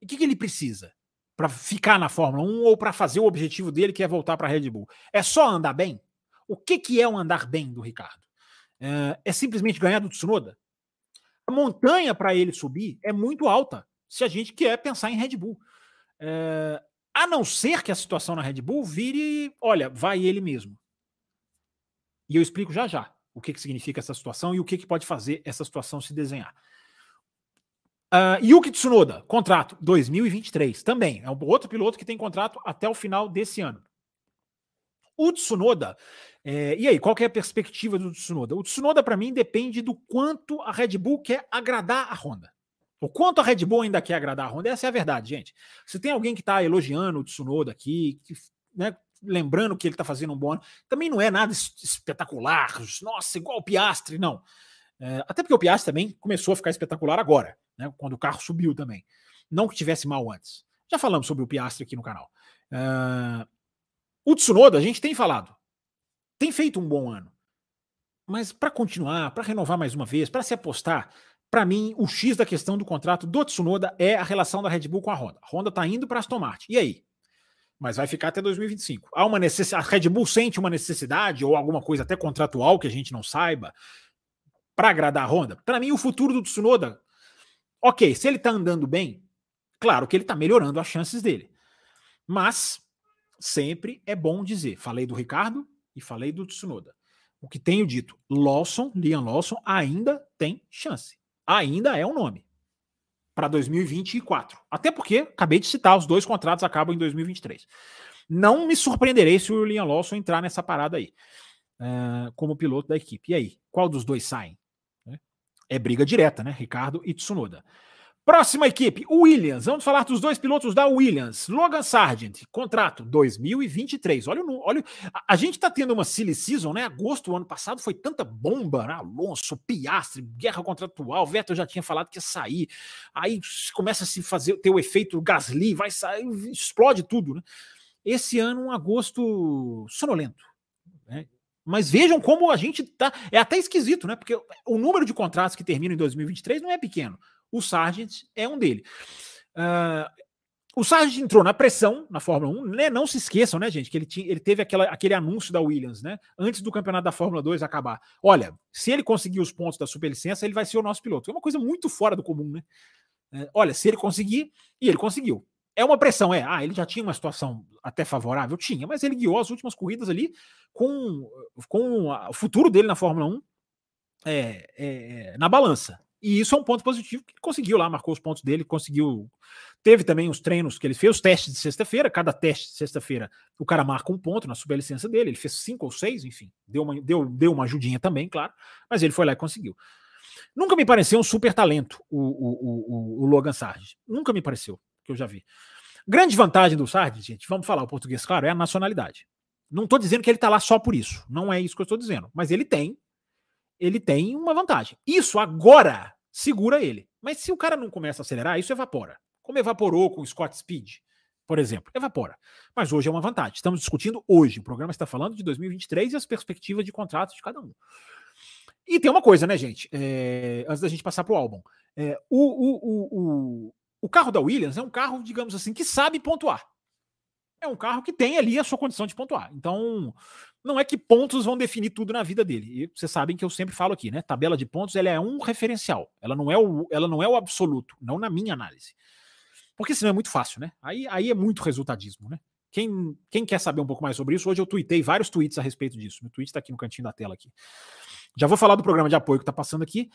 o que, que ele precisa para ficar na Fórmula 1 ou para fazer o objetivo dele, que é voltar para a Red Bull? É só andar bem? O que, que é um andar bem do Ricardo? É, é simplesmente ganhar do Tsunoda? A montanha para ele subir é muito alta se a gente quer pensar em Red Bull. É, a não ser que a situação na Red Bull vire, olha, vai ele mesmo. E eu explico já já o que, que significa essa situação e o que, que pode fazer essa situação se desenhar. Uh, Yuki Tsunoda, contrato 2023, também. É um outro piloto que tem contrato até o final desse ano. O Tsunoda, é, e aí, qual é a perspectiva do Tsunoda? O Tsunoda, para mim, depende do quanto a Red Bull quer agradar a Honda. O quanto a Red Bull ainda quer agradar a Honda, essa é a verdade, gente. Se tem alguém que está elogiando o Tsunoda aqui, que, né, lembrando que ele está fazendo um bom ano, também não é nada espetacular, nossa, igual o Piastre, não. É, até porque o Piastre também começou a ficar espetacular agora, né, quando o carro subiu também. Não que tivesse mal antes. Já falamos sobre o Piastre aqui no canal. Uh, o Tsunoda, a gente tem falado, tem feito um bom ano. Mas para continuar, para renovar mais uma vez, para se apostar, para mim, o X da questão do contrato do Tsunoda é a relação da Red Bull com a Honda. A Honda está indo para Aston Martin. E aí? Mas vai ficar até 2025. Há uma necessidade, a Red Bull sente uma necessidade ou alguma coisa até contratual que a gente não saiba para agradar a Honda? Para mim, o futuro do Tsunoda, ok, se ele está andando bem, claro que ele está melhorando as chances dele. Mas sempre é bom dizer, falei do Ricardo e falei do Tsunoda. O que tenho dito, Lawson, Liam Lawson ainda tem chance ainda é um nome para 2024. Até porque, acabei de citar, os dois contratos acabam em 2023. Não me surpreenderei se o Liam Lawson entrar nessa parada aí, uh, como piloto da equipe. E aí, qual dos dois saem? É briga direta, né? Ricardo e Tsunoda. Próxima equipe, Williams. Vamos falar dos dois pilotos da Williams. Logan Sargent, contrato 2023. Olha, olha a, gente está tendo uma silly season, né? Agosto ano passado foi tanta bomba, né? Alonso, Piastre, guerra contratual. Vettel já tinha falado que ia sair. Aí começa a se fazer ter o efeito Gasly, vai sair, explode tudo, né? Esse ano um agosto sonolento, né? Mas vejam como a gente tá. É até esquisito, né? Porque o número de contratos que terminam em 2023 não é pequeno. O Sargent é um dele. Uh, o Sargent entrou na pressão na Fórmula 1, né? Não se esqueçam, né, gente, que ele, tinha, ele teve aquela, aquele anúncio da Williams, né? Antes do campeonato da Fórmula 2 acabar. Olha, se ele conseguir os pontos da superlicença, ele vai ser o nosso piloto. É uma coisa muito fora do comum, né? É, olha, se ele conseguir, e ele conseguiu. É uma pressão, é. Ah, ele já tinha uma situação até favorável? Tinha, mas ele guiou as últimas corridas ali com, com o futuro dele na Fórmula 1 é, é, na balança. E isso é um ponto positivo que ele conseguiu lá, marcou os pontos dele, conseguiu. Teve também os treinos que ele fez, os testes de sexta-feira. Cada teste de sexta-feira o cara marca um ponto na superlicença dele. Ele fez cinco ou seis, enfim, deu uma, deu, deu uma ajudinha também, claro. Mas ele foi lá e conseguiu. Nunca me pareceu um super talento o, o, o, o Logan Sargent. Nunca me pareceu, que eu já vi. Grande vantagem do Sargent, gente, vamos falar o português claro, é a nacionalidade. Não estou dizendo que ele está lá só por isso. Não é isso que eu estou dizendo. Mas ele tem ele tem uma vantagem. Isso agora segura ele. Mas se o cara não começa a acelerar, isso evapora. Como evaporou com o Scott Speed, por exemplo, evapora. Mas hoje é uma vantagem. Estamos discutindo hoje. O programa está falando de 2023 e as perspectivas de contratos de cada um. E tem uma coisa, né, gente? É, antes da gente passar para álbum. É, o, o, o, o carro da Williams é um carro, digamos assim, que sabe pontuar. É um carro que tem ali a sua condição de pontuar. Então, não é que pontos vão definir tudo na vida dele. E vocês sabem que eu sempre falo aqui, né? Tabela de pontos ela é um referencial. Ela não é o, ela não é o absoluto, não na minha análise. Porque senão é muito fácil, né? Aí, aí é muito resultadismo, né? Quem, quem quer saber um pouco mais sobre isso, hoje eu tuitei vários tweets a respeito disso. Meu tweet está aqui no cantinho da tela aqui. Já vou falar do programa de apoio que está passando aqui,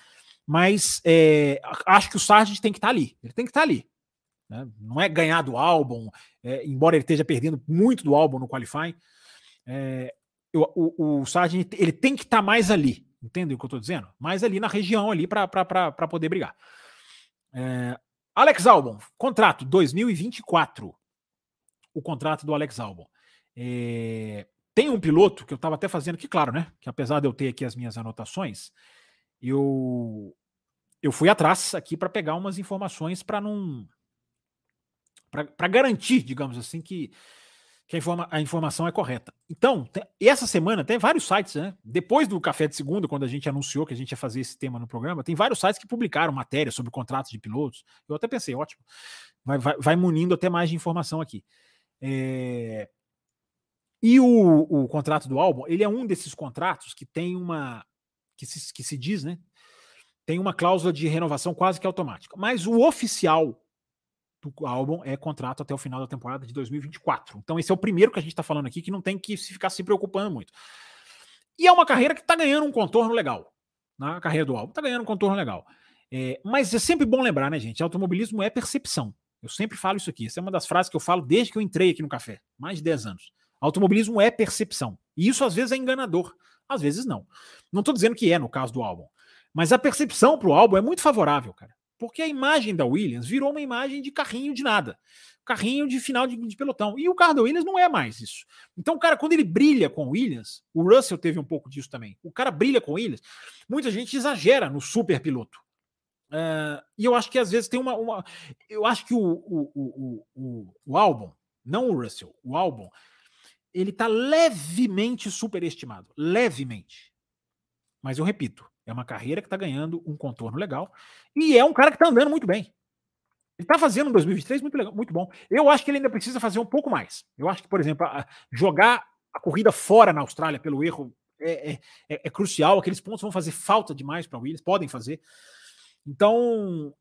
mas é, acho que o Sargent tem que estar tá ali. Ele tem que estar tá ali. Né? Não é ganhar do álbum, é, embora ele esteja perdendo muito do álbum no qualifying. É, eu, o, o Sargent ele tem que estar tá mais ali, entende o que eu estou dizendo? Mais ali na região ali para poder brigar. É, Alex Albon, contrato 2024. O contrato do Alex Albon. É, tem um piloto que eu estava até fazendo aqui, claro, né? Que apesar de eu ter aqui as minhas anotações, eu eu fui atrás aqui para pegar umas informações para não para garantir, digamos assim, que que a, informa a, informação é correta. Então, tem, essa semana tem vários sites, né? Depois do Café de Segunda, quando a gente anunciou que a gente ia fazer esse tema no programa, tem vários sites que publicaram matérias sobre contratos de pilotos. Eu até pensei, ótimo, vai, vai, vai munindo até mais de informação aqui. É... E o, o contrato do álbum, ele é um desses contratos que tem uma. que se, que se diz, né? Tem uma cláusula de renovação quase que automática. Mas o oficial do álbum é contrato até o final da temporada de 2024. Então, esse é o primeiro que a gente está falando aqui que não tem que ficar se preocupando muito. E é uma carreira que está ganhando um contorno legal. Na né? carreira do álbum, está ganhando um contorno legal. É, mas é sempre bom lembrar, né, gente? Automobilismo é percepção. Eu sempre falo isso aqui. Essa é uma das frases que eu falo desde que eu entrei aqui no café, mais de 10 anos. Automobilismo é percepção. E isso às vezes é enganador, às vezes não. Não estou dizendo que é no caso do álbum. Mas a percepção para o álbum é muito favorável, cara. Porque a imagem da Williams virou uma imagem de carrinho de nada. Carrinho de final de, de, pelotão. E o carro da Williams não é mais isso. Então, o cara, quando ele brilha com o Williams, o Russell teve um pouco disso também. O cara brilha com o Williams, muita gente exagera no super piloto. Uh, e eu acho que às vezes tem uma. uma eu acho que o, o, o, o, o álbum, não o Russell, o álbum, ele tá levemente superestimado. Levemente. Mas eu repito, é uma carreira que está ganhando um contorno legal. E é um cara que está andando muito bem. Ele está fazendo um 2023 muito, legal, muito bom. Eu acho que ele ainda precisa fazer um pouco mais. Eu acho que, por exemplo, jogar a corrida fora na Austrália pelo erro é, é, é, é crucial. Aqueles pontos vão fazer falta demais para o Williams, podem fazer. Então,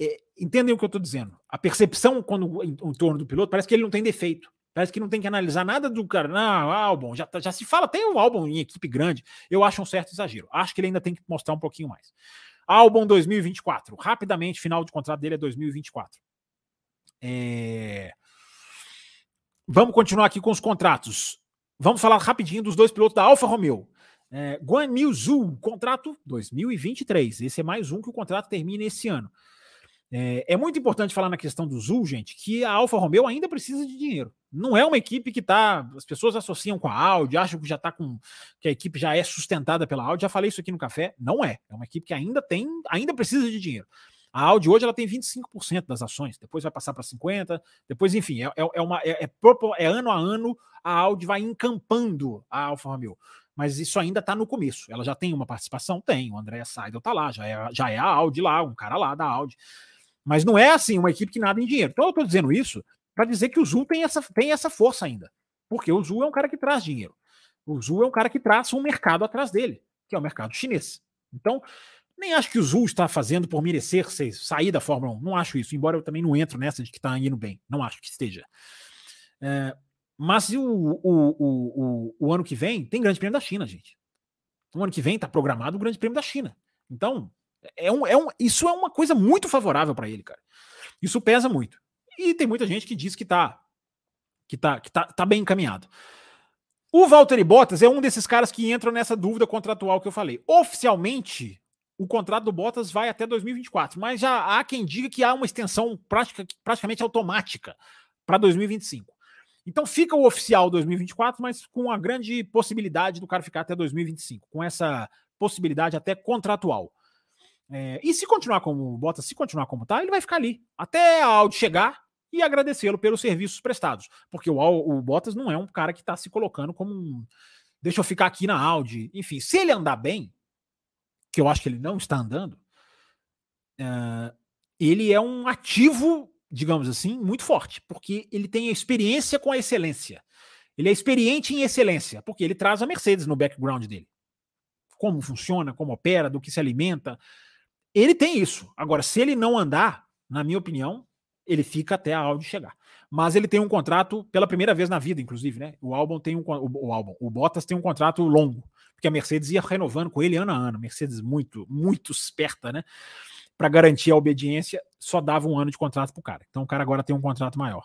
é, entendem o que eu estou dizendo. A percepção quando em, em torno do piloto parece que ele não tem defeito. Parece que não tem que analisar nada do cara. Não, álbum, já, tá, já se fala, tem um álbum em equipe grande. Eu acho um certo exagero. Acho que ele ainda tem que mostrar um pouquinho mais. Álbum 2024. Rapidamente, final de contrato dele é 2024. É... Vamos continuar aqui com os contratos. Vamos falar rapidinho dos dois pilotos da Alfa Romeo. É, Guan Yu Zhu, contrato 2023. Esse é mais um que o contrato termina esse ano. É, é, muito importante falar na questão do Zul, gente, que a Alfa Romeo ainda precisa de dinheiro. Não é uma equipe que tá. As pessoas associam com a Audi, acham que já tá com. que a equipe já é sustentada pela Audi. Já falei isso aqui no café. Não é. É uma equipe que ainda tem, ainda precisa de dinheiro. A Audi hoje ela tem 25% das ações, depois vai passar para 50%, depois, enfim, é, é, é uma, é, é, é, ano a ano a Audi vai encampando a Alfa Romeo. Mas isso ainda está no começo. Ela já tem uma participação? Tem. O André Seidel está lá, já é, já é a Audi lá, um cara lá da Audi. Mas não é assim uma equipe que nada em dinheiro. Então eu estou dizendo isso para dizer que o Zul tem essa, tem essa força ainda. Porque o Zul é um cara que traz dinheiro. O Zul é um cara que traz um mercado atrás dele, que é o mercado chinês. Então, nem acho que o Zul está fazendo por merecer sair da Fórmula 1. Não acho isso, embora eu também não entro nessa de que está indo bem. Não acho que esteja. É, mas o, o, o, o, ano que vem tem Grande Prêmio da China, gente. O ano que vem está programado o Grande Prêmio da China. Então, é um, é um, isso é uma coisa muito favorável para ele, cara. Isso pesa muito. E tem muita gente que diz que está que tá, que tá, tá bem encaminhado. O Valtteri Bottas é um desses caras que entram nessa dúvida contratual que eu falei. Oficialmente, o contrato do Bottas vai até 2024, mas já há quem diga que há uma extensão prática, praticamente automática para 2025. Então fica o oficial 2024, mas com a grande possibilidade do cara ficar até 2025, com essa possibilidade até contratual. É, e se continuar como o Bottas, se continuar como tá, ele vai ficar ali até a Audi chegar e agradecê-lo pelos serviços prestados, porque o, o Bottas não é um cara que está se colocando como um, deixa eu ficar aqui na Audi. Enfim, se ele andar bem, que eu acho que ele não está andando, uh, ele é um ativo, digamos assim, muito forte, porque ele tem experiência com a excelência. Ele é experiente em excelência, porque ele traz a Mercedes no background dele. Como funciona, como opera, do que se alimenta. Ele tem isso. Agora, se ele não andar, na minha opinião, ele fica até a Audi chegar. Mas ele tem um contrato pela primeira vez na vida, inclusive, né? O álbum tem um o, o álbum, o Bottas tem um contrato longo porque a Mercedes ia renovando com ele ano a ano. Mercedes muito, muito esperta, né? Para garantir a obediência, só dava um ano de contrato pro cara. Então o cara agora tem um contrato maior.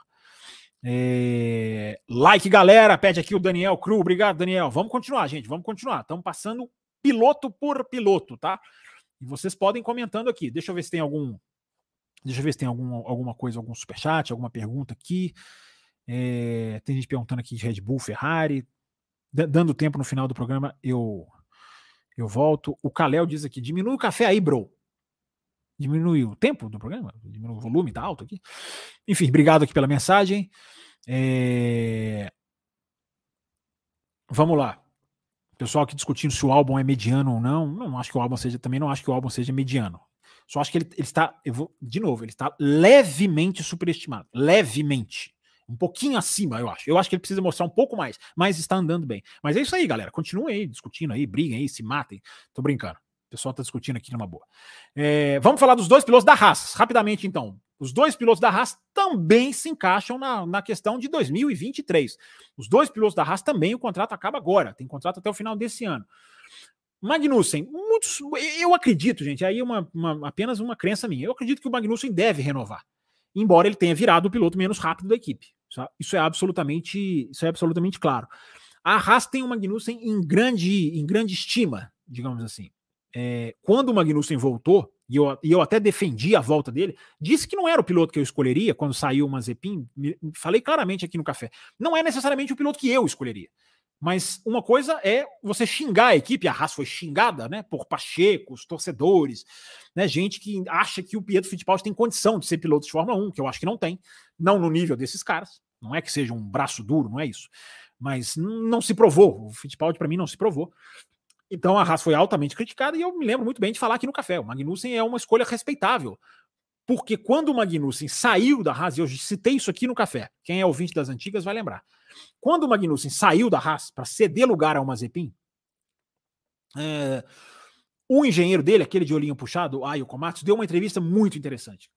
É... Like, galera. Pede aqui o Daniel Cru. Obrigado, Daniel. Vamos continuar, gente. Vamos continuar. Estamos passando piloto por piloto, tá? E vocês podem comentando aqui. Deixa eu ver se tem algum. Deixa eu ver se tem algum, alguma coisa, algum superchat, alguma pergunta aqui. É... tem gente perguntando aqui de Red Bull, Ferrari dando tempo no final do programa, eu eu volto. O Kalel diz aqui: diminui o café aí, bro. Diminui o tempo do programa, diminui o volume, tá alto aqui. Enfim, obrigado aqui pela mensagem. É... Vamos lá. Pessoal aqui discutindo se o álbum é mediano ou não. Não acho que o álbum seja, também não acho que o álbum seja mediano. Só acho que ele, ele está, vou, de novo, ele está levemente superestimado. Levemente um pouquinho acima, eu acho. Eu acho que ele precisa mostrar um pouco mais, mas está andando bem. Mas é isso aí, galera. Continuem aí discutindo aí, briguem aí, se matem. Tô brincando. O pessoal tá discutindo aqui numa boa. É, vamos falar dos dois pilotos da Haas, rapidamente então. Os dois pilotos da Haas também se encaixam na, na questão de 2023. Os dois pilotos da Haas também, o contrato acaba agora. Tem contrato até o final desse ano. Magnussen, muitos, eu acredito, gente, aí é uma, uma, apenas uma crença minha. Eu acredito que o Magnussen deve renovar, embora ele tenha virado o piloto menos rápido da equipe. Isso é absolutamente, isso é absolutamente claro. A Haas tem o Magnussen em grande, em grande estima, digamos assim. É, quando o Magnussen voltou, e eu, e eu até defendi a volta dele, disse que não era o piloto que eu escolheria quando saiu o Mazepin. Falei claramente aqui no café. Não é necessariamente o piloto que eu escolheria. Mas uma coisa é você xingar a equipe, a Haas foi xingada, né, por Pachecos, torcedores, né, gente que acha que o Pietro Fittipaldi tem condição de ser piloto de Fórmula 1, que eu acho que não tem, não no nível desses caras, não é que seja um braço duro, não é isso, mas não se provou, o Fittipaldi para mim não se provou. Então a Haas foi altamente criticada e eu me lembro muito bem de falar aqui no café, o Magnussen é uma escolha respeitável, porque quando o Magnussen saiu da Haas, e eu citei isso aqui no café, quem é ouvinte das antigas vai lembrar, quando o Magnussen saiu da Haas para ceder lugar ao Mazepin, é, o engenheiro dele, aquele de olhinho puxado, o Ayo Komatsu, deu uma entrevista muito interessante,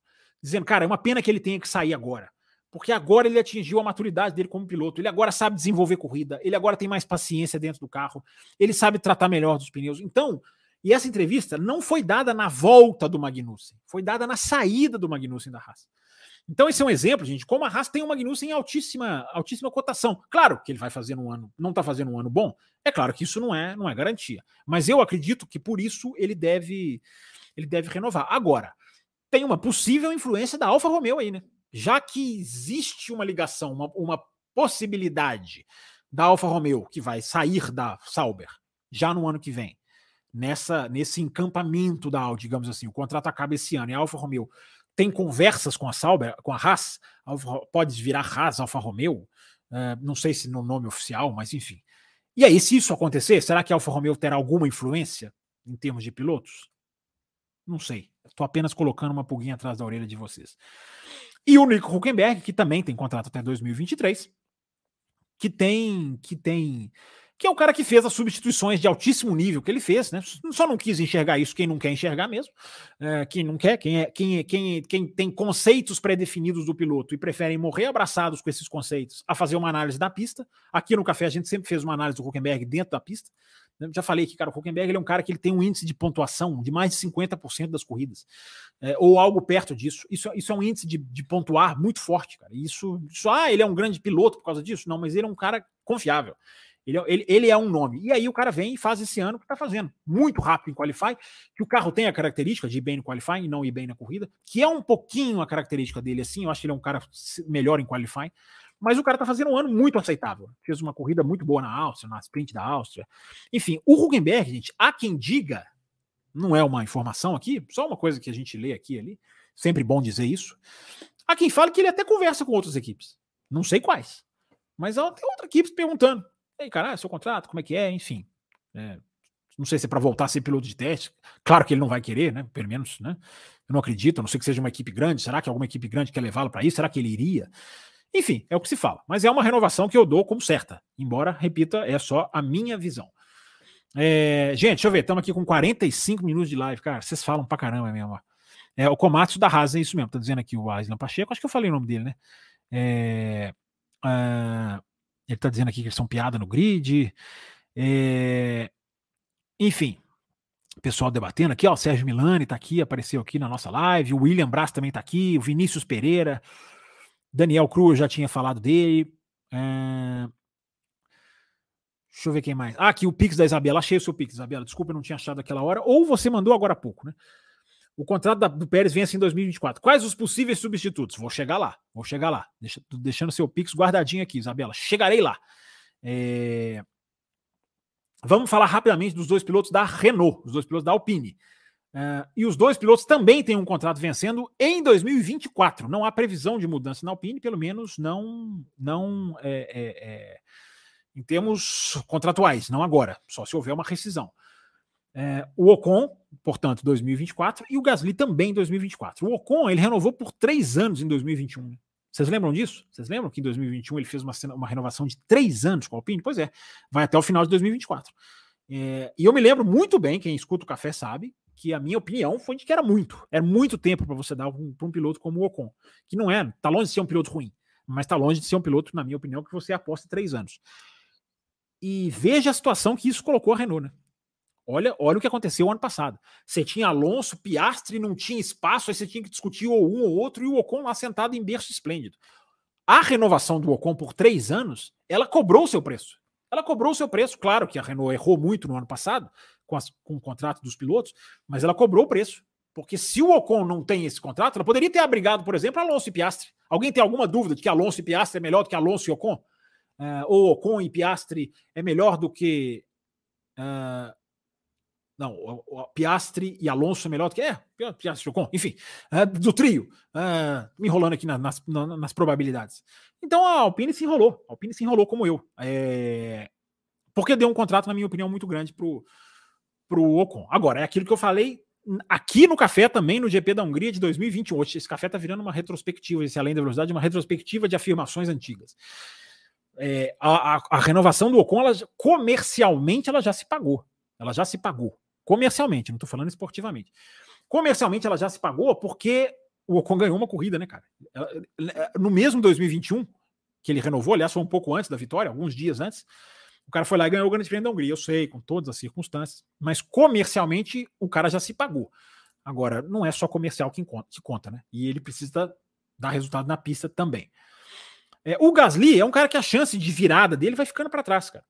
dizendo, cara, é uma pena que ele tenha que sair agora, porque agora ele atingiu a maturidade dele como piloto, ele agora sabe desenvolver corrida, ele agora tem mais paciência dentro do carro, ele sabe tratar melhor dos pneus. Então, e essa entrevista não foi dada na volta do Magnussen, foi dada na saída do Magnussen da Haas. Então, esse é um exemplo, gente, como a Haas tem o Magnussen em altíssima, altíssima cotação. Claro que ele vai fazer um ano, não está fazendo um ano bom. É claro que isso não é, não é garantia. Mas eu acredito que por isso ele deve, ele deve renovar. Agora, tem uma possível influência da Alfa Romeo aí, né? Já que existe uma ligação, uma, uma possibilidade da Alfa Romeo que vai sair da Sauber já no ano que vem, nessa nesse encampamento da Audi, digamos assim, o contrato acaba esse ano e a Alfa Romeo tem conversas com a Sauber, com a Haas, pode virar Haas Alfa Romeo, uh, não sei se no nome oficial, mas enfim. E aí, se isso acontecer, será que a Alfa Romeo terá alguma influência em termos de pilotos? Não sei. Estou apenas colocando uma pulguinha atrás da orelha de vocês. E o Nico Huckenberg, que também tem contrato até 2023, que tem que tem que é o cara que fez as substituições de altíssimo nível que ele fez, né? Só não quis enxergar isso quem não quer enxergar mesmo. É, quem não quer, quem, é, quem, é, quem, quem tem conceitos pré-definidos do piloto e preferem morrer abraçados com esses conceitos a fazer uma análise da pista. Aqui no Café a gente sempre fez uma análise do Huckenberg dentro da pista. Já falei que, cara, o Huckenberg ele é um cara que ele tem um índice de pontuação de mais de 50% das corridas, é, ou algo perto disso. Isso, isso é um índice de, de pontuar muito forte, cara. Isso, isso, ah, ele é um grande piloto por causa disso? Não, mas ele é um cara confiável. Ele, é, ele, ele, é um nome. E aí o cara vem e faz esse ano que está fazendo. Muito rápido em Qualify, que o carro tem a característica de ir bem no Qualify e não ir bem na corrida, que é um pouquinho a característica dele assim. Eu acho que ele é um cara melhor em Qualify. Mas o cara está fazendo um ano muito aceitável. Fez uma corrida muito boa na Áustria, na sprint da Áustria. Enfim, o Hugenberg, gente, há quem diga, não é uma informação aqui, só uma coisa que a gente lê aqui ali. Sempre bom dizer isso. Há quem fala que ele até conversa com outras equipes. Não sei quais. Mas tem outra equipe perguntando aí, cara, ah, seu contrato, como é que é? Enfim. É, não sei se é para voltar a ser piloto de teste. Claro que ele não vai querer, né? Pelo menos, né? Eu não acredito, a não sei que seja uma equipe grande. Será que alguma equipe grande quer levá-lo para isso? Será que ele iria? Enfim, é o que se fala. Mas é uma renovação que eu dou como certa. Embora, repita, é só a minha visão. É, gente, deixa eu ver, estamos aqui com 45 minutos de live, cara. Vocês falam pra caramba mesmo. É o Komatsu da Rasa, é isso mesmo. Tá dizendo aqui o Aslan Pacheco. Acho que eu falei o nome dele, né? É, uh, ele está dizendo aqui que eles são piada no grid. É... Enfim, pessoal debatendo aqui, ó, o Sérgio Milani está aqui, apareceu aqui na nossa live, o William Brás também está aqui, o Vinícius Pereira, Daniel Cruz já tinha falado dele. É... Deixa eu ver quem mais. Ah, aqui o Pix da Isabela. Achei o seu Pix, Isabela. Desculpa, eu não tinha achado aquela hora. Ou você mandou agora há pouco, né? O contrato da, do Pérez vence em 2024. Quais os possíveis substitutos? Vou chegar lá, vou chegar lá. Deixa, deixando seu Pix guardadinho aqui, Isabela. Chegarei lá. É... Vamos falar rapidamente dos dois pilotos da Renault, os dois pilotos da Alpine. Uh, e os dois pilotos também têm um contrato vencendo em 2024. Não há previsão de mudança na Alpine, pelo menos não, não é, é, é, em termos contratuais, não agora, só se houver uma rescisão. É, o Ocon, portanto, 2024, e o Gasly também 2024. O Ocon ele renovou por três anos em 2021. Né? Vocês lembram disso? Vocês lembram que em 2021 ele fez uma, uma renovação de três anos com a Alpine? Pois é, vai até o final de 2024. É, e eu me lembro muito bem, quem escuta o café sabe, que a minha opinião foi de que era muito. Era muito tempo para você dar para um, um, piloto como o Ocon, que não é, tá longe de ser um piloto ruim, mas tá longe de ser um piloto, na minha opinião, que você aposta três anos. E veja a situação que isso colocou a Renault, né? Olha, olha o que aconteceu ano passado. Você tinha Alonso, Piastri, não tinha espaço, aí você tinha que discutir ou um ou outro, e o Ocon lá sentado em berço esplêndido. A renovação do Ocon por três anos, ela cobrou o seu preço. Ela cobrou o seu preço, claro que a Renault errou muito no ano passado com, as, com o contrato dos pilotos, mas ela cobrou o preço. Porque se o Ocon não tem esse contrato, ela poderia ter abrigado, por exemplo, Alonso e Piastri. Alguém tem alguma dúvida de que Alonso e Piastri é melhor do que Alonso e Ocon? Uh, ou Ocon e Piastri é melhor do que uh, não, o, o Piastri e Alonso é melhor do que. É, Piastri Ocon, enfim, é, do trio. Me enrolando aqui na, nas, na, nas probabilidades. Então a Alpine se enrolou. A Alpine se enrolou como eu. É, porque deu um contrato, na minha opinião, muito grande Ocon. Agora, é aquilo que eu falei aqui no café também, no GP da Hungria de 2021. Hoje, esse café tá virando uma retrospectiva, esse além da velocidade, uma retrospectiva de afirmações antigas. É, a, a, a, renovação do Ocon, ela, comercialmente, ela já se pagou. Ela já se pagou. Comercialmente, não estou falando esportivamente. Comercialmente ela já se pagou porque o Ocon ganhou uma corrida, né, cara? No mesmo 2021, que ele renovou, aliás, foi um pouco antes da vitória, alguns dias antes, o cara foi lá e ganhou o Grande Prêmio da Hungria, eu sei, com todas as circunstâncias, mas comercialmente o cara já se pagou. Agora, não é só comercial que conta, né? E ele precisa dar resultado na pista também. É, o Gasly é um cara que a chance de virada dele vai ficando para trás, cara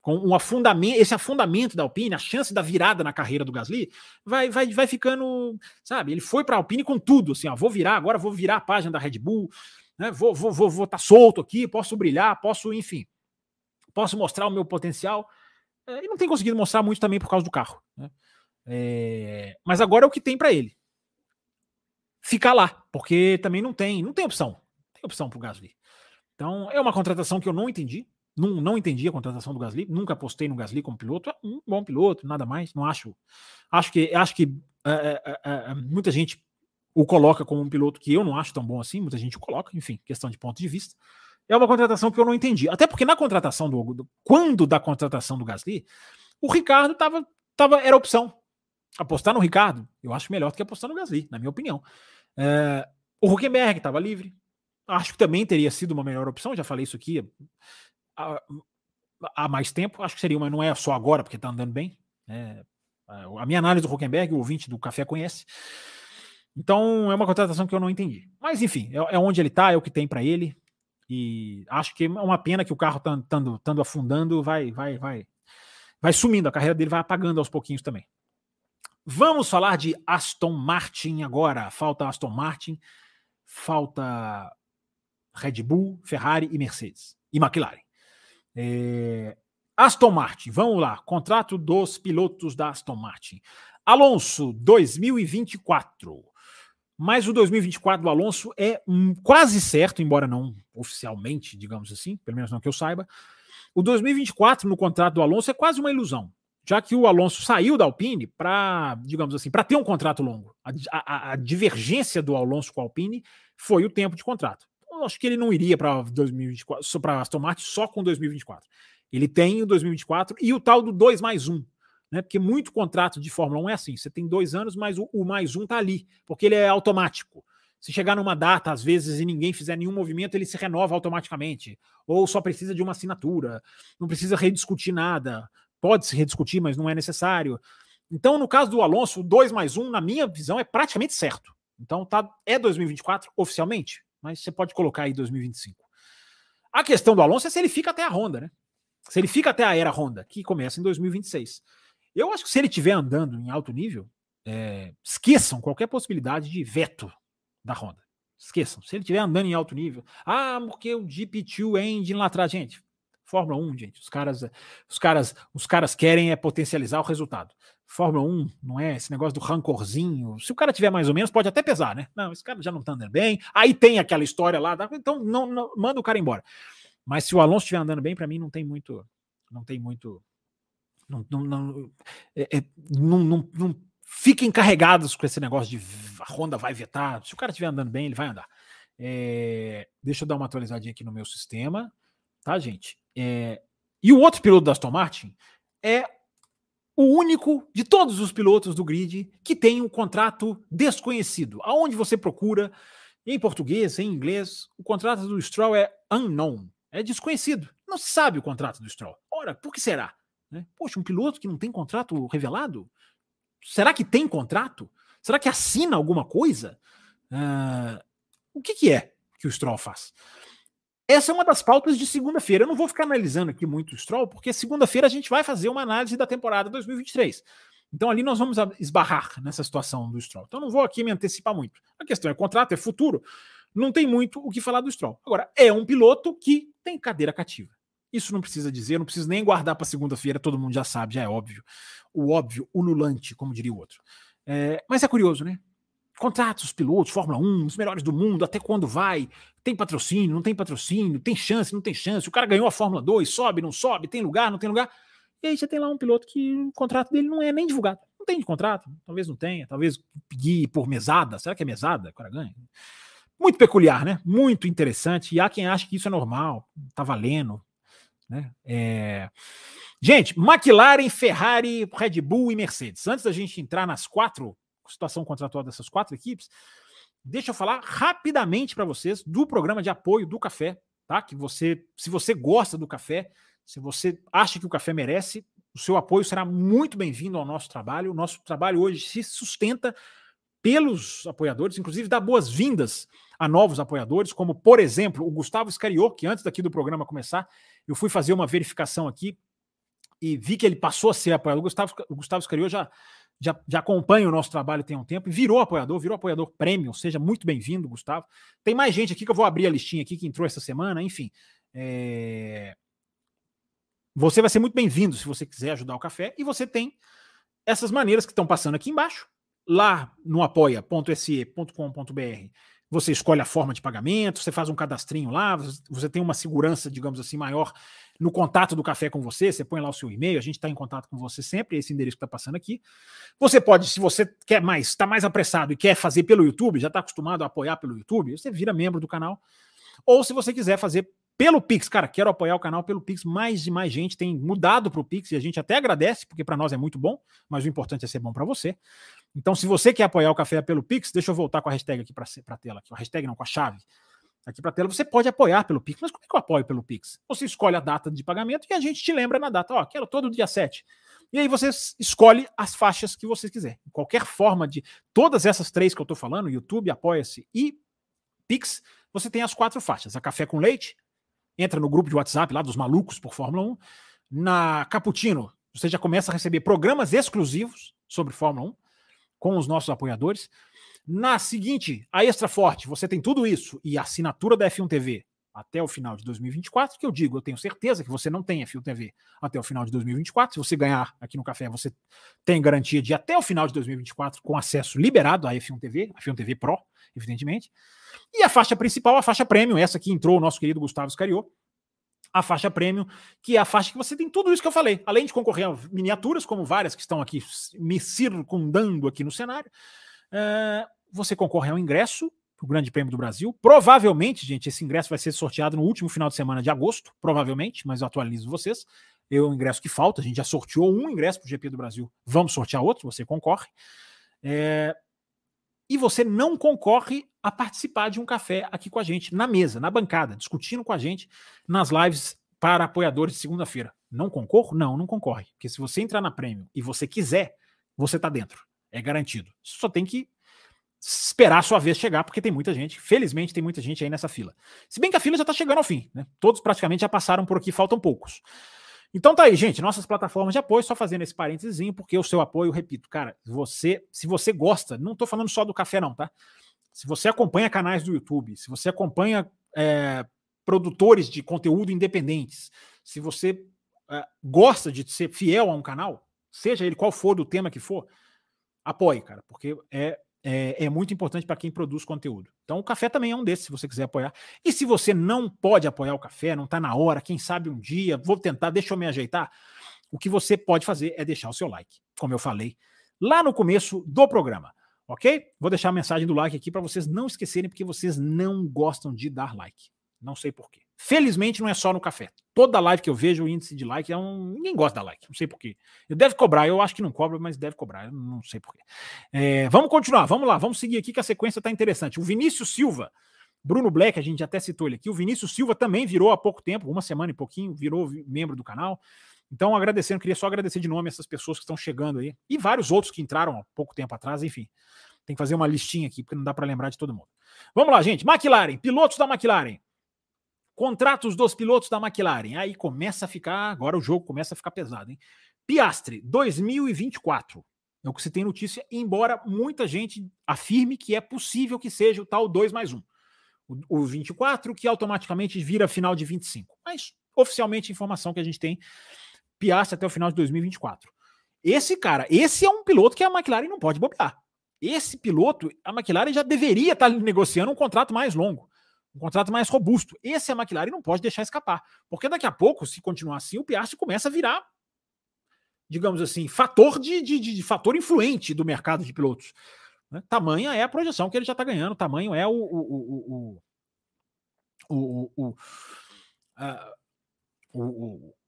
com um afundamento, esse afundamento da Alpine, a chance da virada na carreira do Gasly, vai, vai, vai ficando, sabe? Ele foi para a Alpine com tudo, assim, ó, vou virar agora, vou virar a página da Red Bull, né? Vou, vou, vou, vou tá solto aqui, posso brilhar, posso, enfim, posso mostrar o meu potencial. É, e não tem conseguido mostrar muito também por causa do carro, né? É, mas agora é o que tem para ele. Ficar lá, porque também não tem, não tem opção, não tem opção para o Gasly. Então é uma contratação que eu não entendi. Não, não entendi a contratação do Gasly, nunca apostei no Gasly como piloto. É um bom piloto, nada mais. Não acho. Acho que acho que é, é, é, muita gente o coloca como um piloto que eu não acho tão bom assim, muita gente o coloca, enfim, questão de ponto de vista. É uma contratação que eu não entendi. Até porque na contratação do, do quando da contratação do Gasly, o Ricardo tava, tava era opção. Apostar no Ricardo, eu acho melhor do que apostar no Gasly, na minha opinião. É, o Huckenberg estava livre. Acho que também teria sido uma melhor opção, já falei isso aqui há, há mais tempo. Acho que seria, mas não é só agora, porque está andando bem. É, a minha análise do Huckenberg, o ouvinte do Café conhece. Então é uma contratação que eu não entendi. Mas enfim, é, é onde ele está, é o que tem para ele. E acho que é uma pena que o carro estando afundando, vai, vai, vai, vai sumindo. A carreira dele vai apagando aos pouquinhos também. Vamos falar de Aston Martin agora. Falta Aston Martin, falta Red Bull, Ferrari e Mercedes. E McLaren. É... Aston Martin, vamos lá. Contrato dos pilotos da Aston Martin. Alonso, 2024. Mas o 2024 do Alonso é um, quase certo, embora não oficialmente, digamos assim, pelo menos não que eu saiba. O 2024 no contrato do Alonso é quase uma ilusão, já que o Alonso saiu da Alpine para, digamos assim, para ter um contrato longo. A, a, a, divergência do Alonso com a Alpine foi o tempo de contrato. Eu acho que ele não iria para 2024, para Aston Martin só com 2024. Ele tem o 2024 e o tal do 2 mais 1 né? Porque muito contrato de Fórmula 1 é assim: você tem dois anos, mas o, o mais um está ali, porque ele é automático. Se chegar numa data, às vezes, e ninguém fizer nenhum movimento, ele se renova automaticamente. Ou só precisa de uma assinatura, não precisa rediscutir nada. Pode se rediscutir, mas não é necessário. Então, no caso do Alonso, 2 mais 1, um, na minha visão, é praticamente certo. Então, tá, é 2024 oficialmente, mas você pode colocar aí 2025. A questão do Alonso é se ele fica até a Honda, né? Se ele fica até a era Honda, que começa em 2026. Eu acho que se ele estiver andando em alto nível, é, esqueçam qualquer possibilidade de veto da Honda. Esqueçam. Se ele estiver andando em alto nível, ah, porque o GP2 Engine lá atrás, gente. Fórmula 1, gente, os caras, os caras, os caras querem é potencializar o resultado. Fórmula 1 não é esse negócio do rancorzinho. Se o cara tiver mais ou menos, pode até pesar, né? Não, esse cara já não tá andando bem. Aí tem aquela história lá, então não, não manda o cara embora. Mas se o Alonso estiver andando bem, para mim não tem muito, não tem muito não, não, não, é, é, não, não, não fiquem encarregados com esse negócio de a Honda vai vetar. Se o cara estiver andando bem, ele vai andar. É, deixa eu dar uma atualizadinha aqui no meu sistema, tá, gente? É, e o outro piloto da Aston Martin é o único de todos os pilotos do grid que tem um contrato desconhecido. Aonde você procura, em português, em inglês, o contrato do Stroll é unknown, é desconhecido. Não se sabe o contrato do Stroll. Ora, por que será? Né? Poxa, um piloto que não tem contrato revelado? Será que tem contrato? Será que assina alguma coisa? Uh, o que, que é que o Stroll faz? Essa é uma das pautas de segunda-feira. Eu não vou ficar analisando aqui muito o Stroll, porque segunda-feira a gente vai fazer uma análise da temporada 2023. Então ali nós vamos esbarrar nessa situação do Stroll. Então não vou aqui me antecipar muito. A questão é contrato, é futuro. Não tem muito o que falar do Stroll. Agora, é um piloto que tem cadeira cativa. Isso não precisa dizer, não preciso nem guardar para segunda-feira, todo mundo já sabe, já é óbvio. O óbvio, ululante, como diria o outro. É, mas é curioso, né? Contratos, pilotos, Fórmula 1, os melhores do mundo, até quando vai? Tem patrocínio, não tem patrocínio, tem chance, não tem chance. O cara ganhou a Fórmula 2, sobe, não sobe, tem lugar, não tem lugar. E aí já tem lá um piloto que o contrato dele não é nem divulgado. Não tem de contrato, talvez não tenha, talvez pedir por mesada. Será que é mesada? O cara ganha. Muito peculiar, né? Muito interessante. E há quem acha que isso é normal, tá valendo, né? É... Gente, McLaren, Ferrari, Red Bull e Mercedes. Antes da gente entrar nas quatro, situação contratual dessas quatro equipes, deixa eu falar rapidamente para vocês do programa de apoio do café, tá? Que você, se você gosta do café, se você acha que o café merece, o seu apoio será muito bem-vindo ao nosso trabalho. O nosso trabalho hoje se sustenta pelos apoiadores, inclusive dá boas-vindas a novos apoiadores, como, por exemplo, o Gustavo Scarior, que antes daqui do programa começar, eu fui fazer uma verificação aqui e vi que ele passou a ser apoiador. O Gustavo, Gustavo Scarior já, já, já acompanha o nosso trabalho tem um tempo e virou apoiador, virou apoiador premium. Seja muito bem-vindo, Gustavo. Tem mais gente aqui que eu vou abrir a listinha aqui que entrou essa semana, enfim. É... Você vai ser muito bem-vindo se você quiser ajudar o café. E você tem essas maneiras que estão passando aqui embaixo. Lá no apoia.se.com.br Você escolhe a forma de pagamento, você faz um cadastrinho lá, você tem uma segurança, digamos assim, maior no contato do café com você. Você põe lá o seu e-mail, a gente está em contato com você sempre, esse endereço que está passando aqui. Você pode, se você quer mais, está mais apressado e quer fazer pelo YouTube, já está acostumado a apoiar pelo YouTube, você vira membro do canal. Ou se você quiser fazer pelo Pix, cara, quero apoiar o canal pelo Pix. Mais e mais gente tem mudado para o Pix e a gente até agradece, porque para nós é muito bom, mas o importante é ser bom para você. Então, se você quer apoiar o café pelo Pix, deixa eu voltar com a hashtag aqui para a tela, aqui, a hashtag não, com a chave aqui para a tela. Você pode apoiar pelo Pix, mas como é que eu apoio pelo Pix? Você escolhe a data de pagamento e a gente te lembra na data, ó, quero todo dia 7. E aí você escolhe as faixas que você quiser. Qualquer forma de. Todas essas três que eu estou falando, YouTube, Apoia-se e Pix, você tem as quatro faixas. A Café com Leite, entra no grupo de WhatsApp lá dos malucos por Fórmula 1. Na Caputino, você já começa a receber programas exclusivos sobre Fórmula 1 com os nossos apoiadores. Na seguinte, a Extra Forte, você tem tudo isso e a assinatura da F1 TV até o final de 2024, que eu digo, eu tenho certeza que você não tem F1 TV até o final de 2024. Se você ganhar aqui no café, você tem garantia de até o final de 2024 com acesso liberado à F1 TV, F1 TV Pro, evidentemente. E a faixa principal, a faixa premium, essa que entrou o nosso querido Gustavo Scariot, a faixa premium, que é a faixa que você tem tudo isso que eu falei, além de concorrer a miniaturas, como várias que estão aqui me circundando aqui no cenário, uh, você concorre ao ingresso para o Grande Prêmio do Brasil. Provavelmente, gente, esse ingresso vai ser sorteado no último final de semana de agosto, provavelmente, mas eu atualizo vocês. Eu o ingresso que falta, a gente já sorteou um ingresso para o GP do Brasil, vamos sortear outro, você concorre. É, e você não concorre a participar de um café aqui com a gente, na mesa, na bancada, discutindo com a gente nas lives para apoiadores de segunda-feira. Não concorro? Não, não concorre. Porque se você entrar na prêmio e você quiser, você está dentro. É garantido. Só tem que esperar a sua vez chegar, porque tem muita gente. Felizmente tem muita gente aí nessa fila. Se bem que a fila já está chegando ao fim, né? Todos praticamente já passaram por aqui, faltam poucos. Então tá aí, gente, nossas plataformas de apoio, só fazendo esse parênteses, porque o seu apoio, repito, cara, você, se você gosta, não tô falando só do café não, tá? Se você acompanha canais do YouTube, se você acompanha é, produtores de conteúdo independentes, se você é, gosta de ser fiel a um canal, seja ele qual for do tema que for, apoie, cara, porque é é, é, muito importante para quem produz conteúdo. Então, o café também é um desses, se você quiser apoiar. E se você não pode apoiar o café, não está na hora, quem sabe um dia, vou tentar, deixa eu me ajeitar. O que você pode fazer é deixar o seu like, como eu falei lá no começo do programa. Ok? Vou deixar a mensagem do like aqui para vocês não esquecerem, porque vocês não gostam de dar like. Não sei porquê. Felizmente não é só no café. Toda live que eu vejo, o índice de like é um. Ninguém gosta da like, não sei porquê. Eu deve cobrar, eu acho que não cobra, mas deve cobrar, eu não sei porquê. É, vamos continuar, vamos lá, vamos seguir aqui que a sequência está interessante. O Vinícius Silva, Bruno Black, a gente até citou ele aqui. O Vinícius Silva também virou há pouco tempo, uma semana e pouquinho, virou membro do canal. Então, agradecendo, queria só agradecer de nome essas pessoas que estão chegando aí. E vários outros que entraram há pouco tempo atrás, enfim. Tem que fazer uma listinha aqui, porque não dá para lembrar de todo mundo. Vamos lá, gente. McLaren, pilotos da McLaren. Contratos dos pilotos da McLaren. Aí começa a ficar, agora o jogo começa a ficar pesado, hein? Piastre, 2024. É o que se tem notícia, embora muita gente afirme que é possível que seja o tal 2 mais 1. O, o 24, que automaticamente vira final de 25. Mas, oficialmente, a informação que a gente tem, Piastre até o final de 2024. Esse cara, esse é um piloto que a McLaren não pode bobear. Esse piloto, a McLaren já deveria estar negociando um contrato mais longo um contrato mais robusto. Esse a McLaren não pode deixar escapar, porque daqui a pouco, se continuar assim, o Piastri começa a virar, digamos assim, fator de, de, de fator influente do mercado de pilotos. Né? Tamanha é a projeção que ele já está ganhando, tamanho é o, o, o, o, a,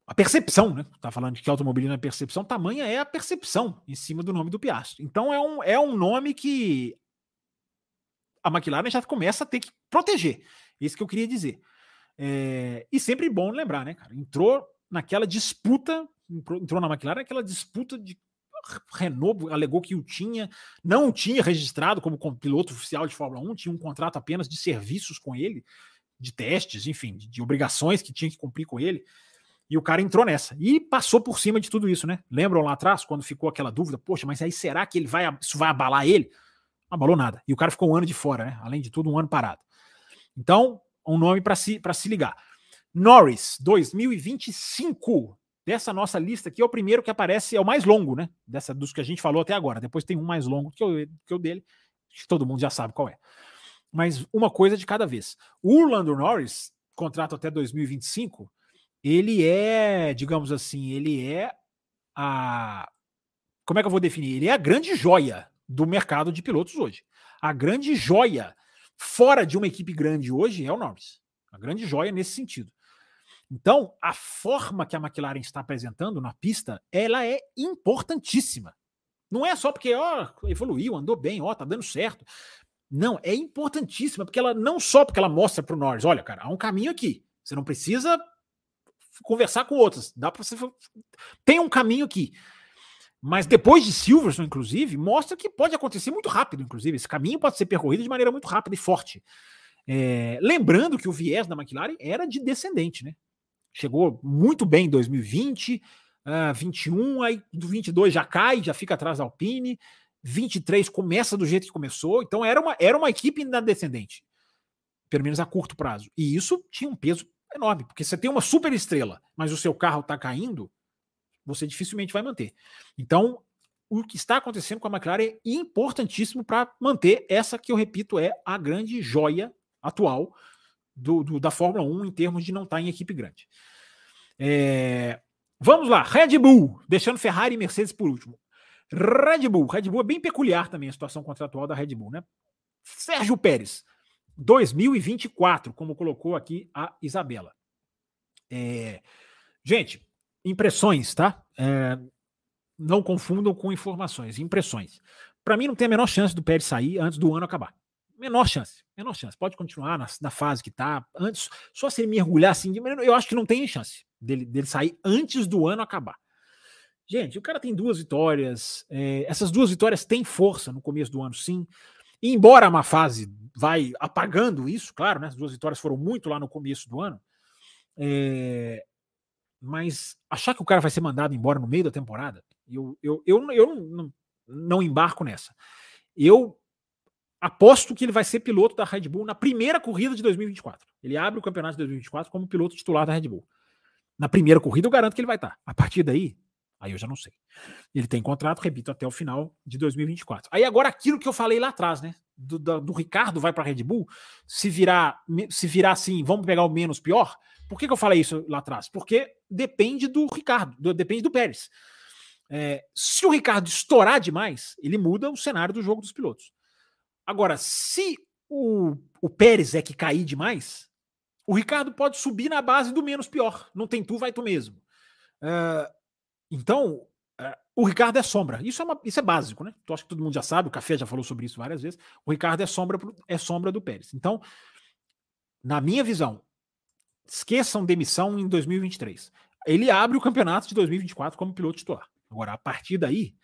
a percepção, né? Tá falando de que automobilismo é percepção, tamanha é a percepção em cima do nome do Piastri. Então é um, é um nome que a McLaren já começa a ter que proteger. Isso que eu queria dizer. É, e sempre bom lembrar, né, cara? Entrou naquela disputa, entrou na McLaren naquela disputa de Renault alegou que o tinha, não o tinha registrado como piloto oficial de Fórmula 1, tinha um contrato apenas de serviços com ele, de testes, enfim, de, de obrigações que tinha que cumprir com ele. E o cara entrou nessa e passou por cima de tudo isso, né? Lembram lá atrás, quando ficou aquela dúvida, poxa, mas aí será que ele vai, isso vai abalar ele? Abalou nada. E o cara ficou um ano de fora, né? Além de tudo, um ano parado. Então, um nome para se, se ligar. Norris, 2025. Dessa nossa lista aqui é o primeiro que aparece, é o mais longo, né? Dessa, dos que a gente falou até agora. Depois tem um mais longo que o, que o dele, que todo mundo já sabe qual é. mas uma coisa de cada vez. O Lando Norris, contrato até 2025, ele é, digamos assim, ele é a. Como é que eu vou definir? Ele é a grande joia do mercado de pilotos hoje. A grande joia fora de uma equipe grande hoje é o Norris. A grande joia nesse sentido. Então, a forma que a McLaren está apresentando na pista, ela é importantíssima. Não é só porque ó, evoluiu, andou bem, ó, tá dando certo. Não, é importantíssima, porque ela não só porque ela mostra para o Norris, olha, cara, há um caminho aqui. Você não precisa conversar com outros. Dá para você tem um caminho aqui. Mas depois de Silverstone, inclusive, mostra que pode acontecer muito rápido, inclusive. Esse caminho pode ser percorrido de maneira muito rápida e forte. É, lembrando que o viés da McLaren era de descendente, né? Chegou muito bem em 2020, uh, 21, aí do 22 já cai, já fica atrás da Alpine. 23 começa do jeito que começou, então era uma, era uma equipe na descendente, pelo menos a curto prazo. E isso tinha um peso enorme, porque você tem uma super estrela, mas o seu carro está caindo, você dificilmente vai manter. Então, o que está acontecendo com a McLaren é importantíssimo para manter essa que eu repito é a grande joia atual do, do, da Fórmula 1 em termos de não estar tá em equipe grande. É, vamos lá, Red Bull, deixando Ferrari e Mercedes por último. Red Bull. Red Bull é bem peculiar também a situação contratual da Red Bull, né? Sérgio Pérez, 2024, como colocou aqui a Isabela. É... Gente, impressões, tá? É... Não confundam com informações, impressões. Para mim, não tem a menor chance do Pérez sair antes do ano acabar. Menor chance, menor chance. Pode continuar na, na fase que tá. Antes, só se ele mergulhar assim, eu acho que não tem chance dele, dele sair antes do ano acabar. Gente, o cara tem duas vitórias. É, essas duas vitórias têm força no começo do ano, sim. E embora a má fase vai apagando isso, claro, né? As duas vitórias foram muito lá no começo do ano. É, mas achar que o cara vai ser mandado embora no meio da temporada, eu, eu, eu, eu não, não embarco nessa. Eu aposto que ele vai ser piloto da Red Bull na primeira corrida de 2024. Ele abre o campeonato de 2024 como piloto titular da Red Bull. Na primeira corrida, eu garanto que ele vai estar. A partir daí, Aí eu já não sei. Ele tem contrato, repito, até o final de 2024. Aí agora aquilo que eu falei lá atrás, né? Do, do, do Ricardo vai para a Red Bull, se virar, se virar assim, vamos pegar o menos pior. Por que, que eu falei isso lá atrás? Porque depende do Ricardo, do, depende do Pérez. É, se o Ricardo estourar demais, ele muda o cenário do jogo dos pilotos. Agora, se o, o Pérez é que cair demais, o Ricardo pode subir na base do menos pior. Não tem tu, vai tu mesmo. Uh, então, é, o Ricardo é sombra. Isso é, uma, isso é básico, né? Tu acho que todo mundo já sabe, o Café já falou sobre isso várias vezes. O Ricardo é sombra, é sombra do Pérez. Então, na minha visão, esqueçam demissão em 2023. Ele abre o campeonato de 2024 como piloto titular. Agora, a partir daí,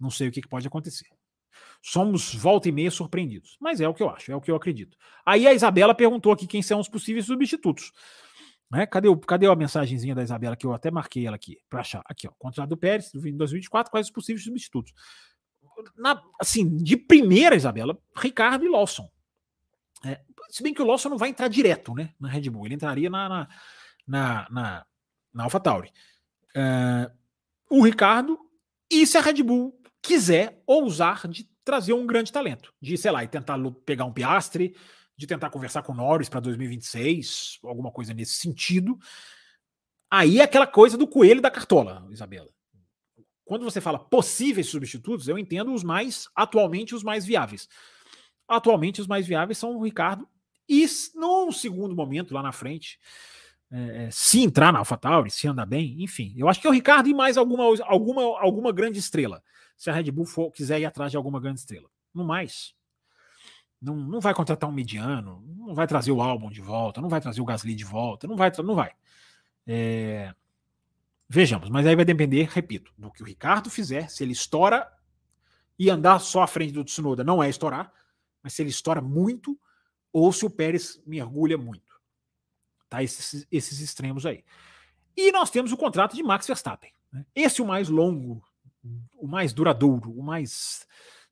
não sei o que, que pode acontecer. Somos volta e meia surpreendidos. Mas é o que eu acho, é o que eu acredito. Aí a Isabela perguntou aqui quem são os possíveis substitutos. Né? Cadê, o, cadê a mensagenzinha da Isabela que eu até marquei ela aqui para achar? Aqui, ó. Contrato do Pérez, do 2024, quais os possíveis substitutos? Na, assim, de primeira, Isabela, Ricardo e Lawson. É, se bem que o Lawson não vai entrar direto né, na Red Bull, ele entraria na, na, na, na, na AlphaTauri. É, o Ricardo, e se a Red Bull quiser ousar de trazer um grande talento, de, sei lá, e tentar pegar um Piastre, de tentar conversar com o Norris para 2026, alguma coisa nesse sentido. Aí é aquela coisa do coelho da cartola, Isabela. Quando você fala possíveis substitutos, eu entendo os mais, atualmente, os mais viáveis. Atualmente, os mais viáveis são o Ricardo e, num segundo momento, lá na frente, é, é, se entrar na AlphaTauri, se andar bem, enfim. Eu acho que é o Ricardo e mais alguma, alguma, alguma grande estrela. Se a Red Bull for, quiser ir atrás de alguma grande estrela. No mais, não, não vai contratar um mediano, não vai trazer o álbum de volta, não vai trazer o Gasly de volta, não vai, não vai. É... Vejamos, mas aí vai depender, repito, do que o Ricardo fizer, se ele estoura e andar só à frente do Tsunoda, não é estourar, mas se ele estoura muito ou se o Pérez mergulha muito. Tá? Esses, esses extremos aí. E nós temos o contrato de Max Verstappen. Né? Esse é o mais longo, o mais duradouro, o mais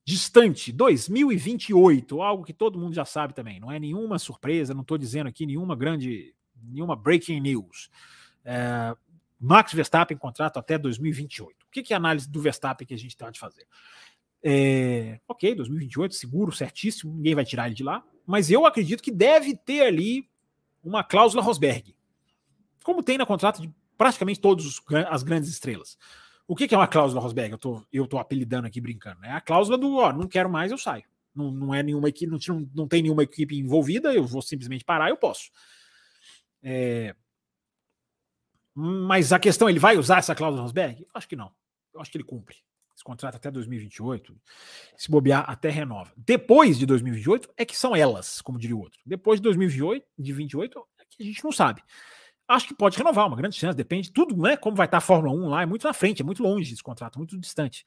distante, 2028, algo que todo mundo já sabe também. Não é nenhuma surpresa, não estou dizendo aqui nenhuma grande, nenhuma breaking news. É, Max Verstappen contrato até 2028. O que, que é a análise do Verstappen que a gente tem de fazer? É, ok, 2028, seguro, certíssimo, ninguém vai tirar ele de lá. mas eu acredito que deve ter ali uma cláusula Rosberg, como tem na contrato de praticamente todas as grandes estrelas. O que, que é uma cláusula Rosberg? Eu tô, eu tô apelidando aqui brincando. É a cláusula do ó, não quero mais, eu saio. Não, não é nenhuma equipe, não, não tem nenhuma equipe envolvida, eu vou simplesmente parar, eu posso. É... Mas a questão, ele vai usar essa cláusula Rosberg? Acho que não. Eu acho que ele cumpre. Esse contrato até 2028. Se bobear, até renova. Depois de 2028 é que são elas, como diria o outro. Depois de 2028, de 28, é que a gente não sabe. Acho que pode renovar, uma grande chance, depende de tudo, né? Como vai estar a Fórmula 1 lá, é muito na frente, é muito longe esse contrato, muito distante.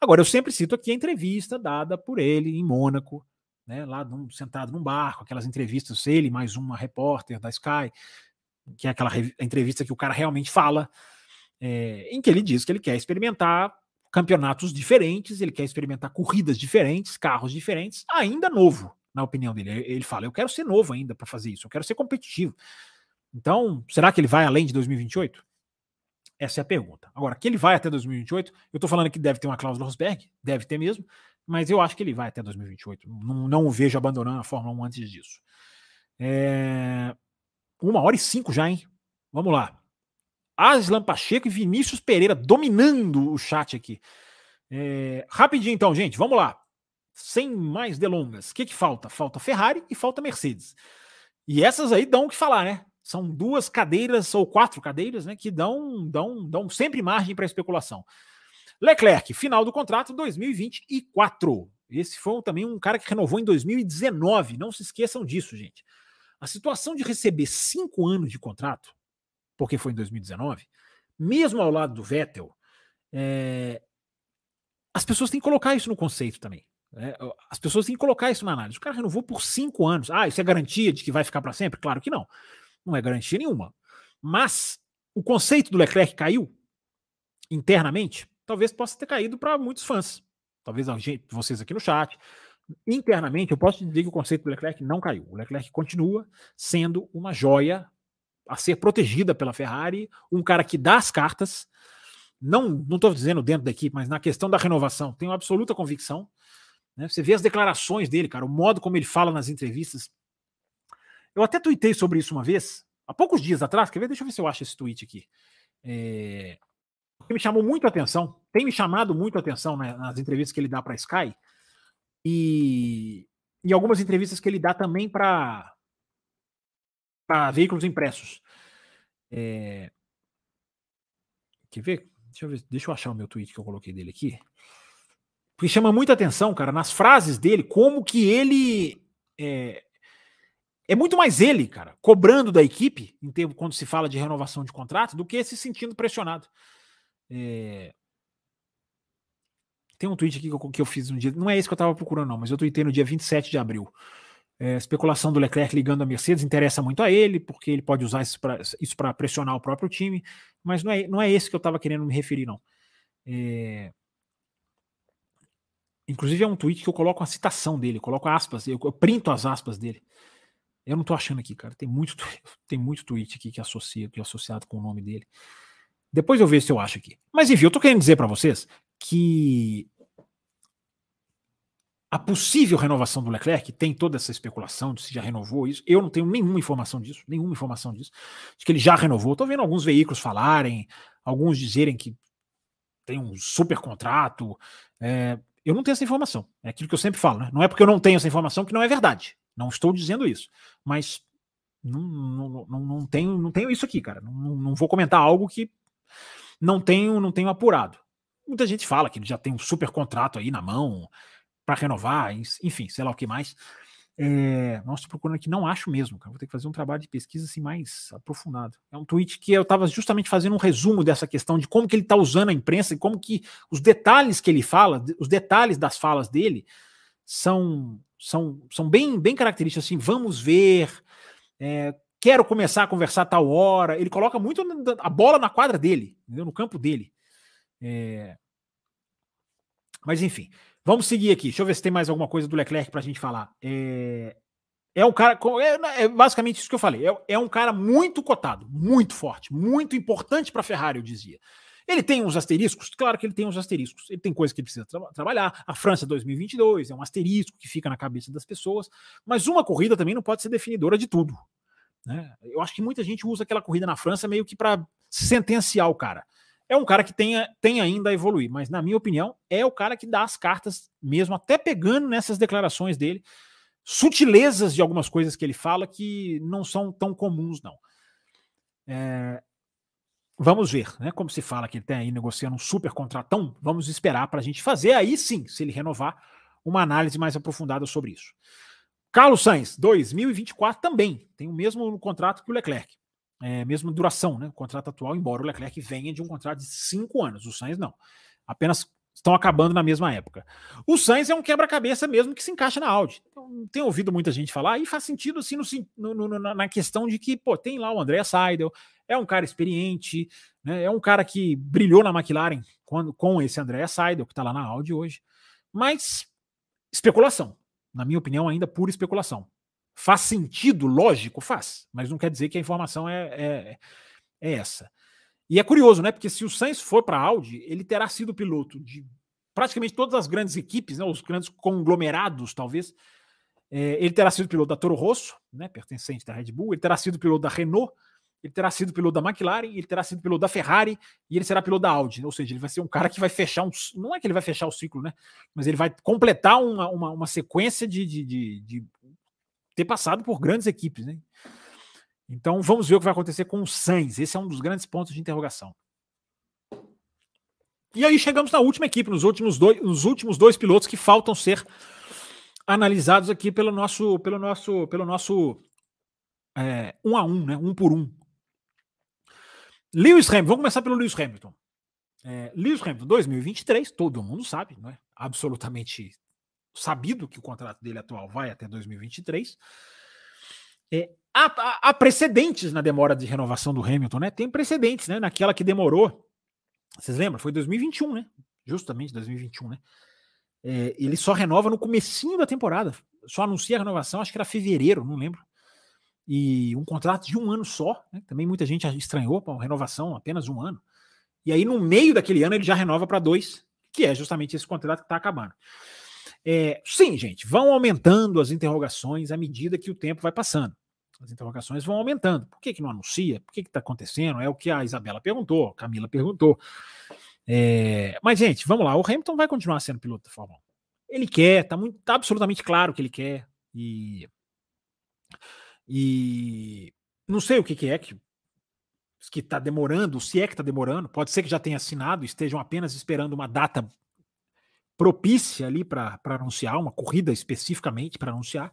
Agora, eu sempre cito aqui a entrevista dada por ele em Mônaco, né, lá num, sentado num barco, aquelas entrevistas, ele mais uma repórter da Sky, que é aquela entrevista que o cara realmente fala, é, em que ele diz que ele quer experimentar campeonatos diferentes, ele quer experimentar corridas diferentes, carros diferentes, ainda novo, na opinião dele. Ele fala: Eu quero ser novo ainda para fazer isso, eu quero ser competitivo. Então, será que ele vai além de 2028? Essa é a pergunta. Agora, que ele vai até 2028, eu estou falando que deve ter uma cláusula Rosberg, deve ter mesmo, mas eu acho que ele vai até 2028. Não, não o vejo abandonando a Fórmula 1 antes disso. É... Uma hora e cinco já, hein? Vamos lá. Aslan Pacheco e Vinícius Pereira dominando o chat aqui. É... Rapidinho então, gente, vamos lá. Sem mais delongas. O que, que falta? Falta Ferrari e falta Mercedes. E essas aí dão o que falar, né? São duas cadeiras ou quatro cadeiras, né? Que dão, dão, dão sempre margem para especulação. Leclerc, final do contrato 2024. Esse foi também um cara que renovou em 2019. Não se esqueçam disso, gente. A situação de receber cinco anos de contrato, porque foi em 2019, mesmo ao lado do Vettel, é... as pessoas têm que colocar isso no conceito também. Né? As pessoas têm que colocar isso na análise. O cara renovou por cinco anos. Ah, isso é garantia de que vai ficar para sempre? Claro que não. Não é garantia nenhuma. Mas o conceito do Leclerc caiu internamente talvez possa ter caído para muitos fãs. Talvez gente, vocês aqui no chat. Internamente, eu posso dizer que o conceito do Leclerc não caiu. O Leclerc continua sendo uma joia a ser protegida pela Ferrari, um cara que dá as cartas. Não não estou dizendo dentro da equipe, mas na questão da renovação, tenho absoluta convicção. Né? Você vê as declarações dele, cara, o modo como ele fala nas entrevistas. Eu até tuitei sobre isso uma vez, há poucos dias atrás. Quer ver? Deixa eu ver se eu acho esse tweet aqui. É, me chamou muito a atenção, tem me chamado muito a atenção né, nas entrevistas que ele dá para a Sky e em algumas entrevistas que ele dá também para veículos impressos. É... Quer ver? Deixa eu ver, deixa eu achar o meu tweet que eu coloquei dele aqui. Porque chama muita atenção, cara, nas frases dele, como que ele é, é muito mais ele, cara, cobrando da equipe, em tempo quando se fala de renovação de contrato, do que se sentindo pressionado. É... Tem um tweet aqui que eu, que eu, fiz um dia, não é esse que eu estava procurando, não, mas eu tuitei no dia 27 de abril. É, especulação do Leclerc ligando a Mercedes interessa muito a ele, porque ele pode usar isso para pressionar o próprio time, mas não é, não é esse que eu estava querendo me referir, não. É... Inclusive é um tweet que eu coloco a citação dele, coloco aspas, eu, eu printo as aspas dele. Eu não estou achando aqui, cara. Tem muito, tem muito tweet aqui que associa, que é associado com o nome dele. Depois eu vejo se eu acho aqui. Mas enfim, eu tô querendo dizer para vocês que a possível renovação do Leclerc tem toda essa especulação de se já renovou isso. Eu não tenho nenhuma informação disso, nenhuma informação disso, de que ele já renovou. Tô vendo alguns veículos falarem, alguns dizerem que tem um super contrato. É, eu não tenho essa informação. É aquilo que eu sempre falo, né? Não é porque eu não tenho essa informação que não é verdade. Não estou dizendo isso. Mas não, não, não, não, tenho, não tenho isso aqui, cara. Não, não vou comentar algo que não tenho, não tenho apurado. Muita gente fala que ele já tem um super contrato aí na mão para renovar, enfim, sei lá o que mais. É, nossa, procurando aqui, não acho mesmo, cara. Vou ter que fazer um trabalho de pesquisa assim mais aprofundado. É um tweet que eu estava justamente fazendo um resumo dessa questão de como que ele está usando a imprensa e como que os detalhes que ele fala, os detalhes das falas dele são são, são bem, bem característicos assim. Vamos ver, é, quero começar a conversar tal hora. Ele coloca muito a bola na quadra dele, entendeu? no campo dele. É... Mas enfim, vamos seguir aqui. Deixa eu ver se tem mais alguma coisa do Leclerc para a gente falar. É... é um cara, é, é, basicamente isso que eu falei. É, é um cara muito cotado, muito forte, muito importante para a Ferrari, eu dizia. Ele tem uns asteriscos? Claro que ele tem uns asteriscos. Ele tem coisas que ele precisa tra trabalhar. A França 2022 é um asterisco que fica na cabeça das pessoas. Mas uma corrida também não pode ser definidora de tudo. Né? Eu acho que muita gente usa aquela corrida na França meio que para sentenciar o cara. É um cara que tem, tem ainda a evoluir, mas na minha opinião, é o cara que dá as cartas mesmo, até pegando nessas declarações dele, sutilezas de algumas coisas que ele fala que não são tão comuns, não. É, vamos ver, né? Como se fala que ele tem aí negociando um super contratão, vamos esperar para a gente fazer aí sim, se ele renovar, uma análise mais aprofundada sobre isso. Carlos Sainz, 2024 também, tem o mesmo contrato que o Leclerc, é, mesma duração, né? O contrato atual, embora o Leclerc venha de um contrato de cinco anos, o Sainz não. Apenas estão acabando na mesma época. O Sainz é um quebra-cabeça mesmo que se encaixa na Audi. Então, tenho ouvido muita gente falar, e faz sentido assim no, no, no, na questão de que, pô, tem lá o André Seidel, é um cara experiente, né, é um cara que brilhou na McLaren quando, com esse André Seidel, que está lá na Audi hoje. Mas especulação. Na minha opinião, ainda pura especulação. Faz sentido, lógico, faz, mas não quer dizer que a informação é, é, é essa. E é curioso, né? Porque se o Sainz for para a Audi, ele terá sido piloto de praticamente todas as grandes equipes, né, os grandes conglomerados, talvez. É, ele terá sido piloto da Toro Rosso, né, pertencente da Red Bull, ele terá sido piloto da Renault, ele terá sido piloto da McLaren, ele terá sido piloto da Ferrari e ele será piloto da Audi. Ou seja, ele vai ser um cara que vai fechar um. Não é que ele vai fechar o ciclo, né? Mas ele vai completar uma, uma, uma sequência de, de, de, de ter passado por grandes equipes, né? Então vamos ver o que vai acontecer com o Sainz. Esse é um dos grandes pontos de interrogação. E aí chegamos na última equipe, nos últimos dois, nos últimos dois pilotos que faltam ser analisados aqui pelo nosso, pelo nosso, pelo nosso é, um a um, né? Um por um. Lewis Hamilton, vamos começar pelo Lewis Hamilton. É, Lewis Hamilton, 2023, todo mundo sabe, não é? Absolutamente sabido que o contrato dele atual vai até 2023. É, há, há, precedentes na demora de renovação do Hamilton, né? Tem precedentes, né? Naquela que demorou. Vocês lembram? Foi 2021, né? Justamente 2021, né? É, ele só renova no comecinho da temporada. Só anuncia a renovação, acho que era fevereiro, não lembro. E um contrato de um ano só, né? Também muita gente estranhou para renovação apenas um ano. E aí, no meio daquele ano, ele já renova para dois, que é justamente esse contrato que está acabando. É, sim, gente, vão aumentando as interrogações à medida que o tempo vai passando. As interrogações vão aumentando. Por que, que não anuncia? Por que está acontecendo? É o que a Isabela perguntou, a Camila perguntou. É, mas, gente, vamos lá. O Hamilton vai continuar sendo piloto da Fórmula 1. Ele quer, tá, muito, tá absolutamente claro que ele quer. E, e não sei o que, que é que que está demorando, se é que está demorando. Pode ser que já tenha assinado, estejam apenas esperando uma data propícia ali para anunciar, uma corrida especificamente para anunciar.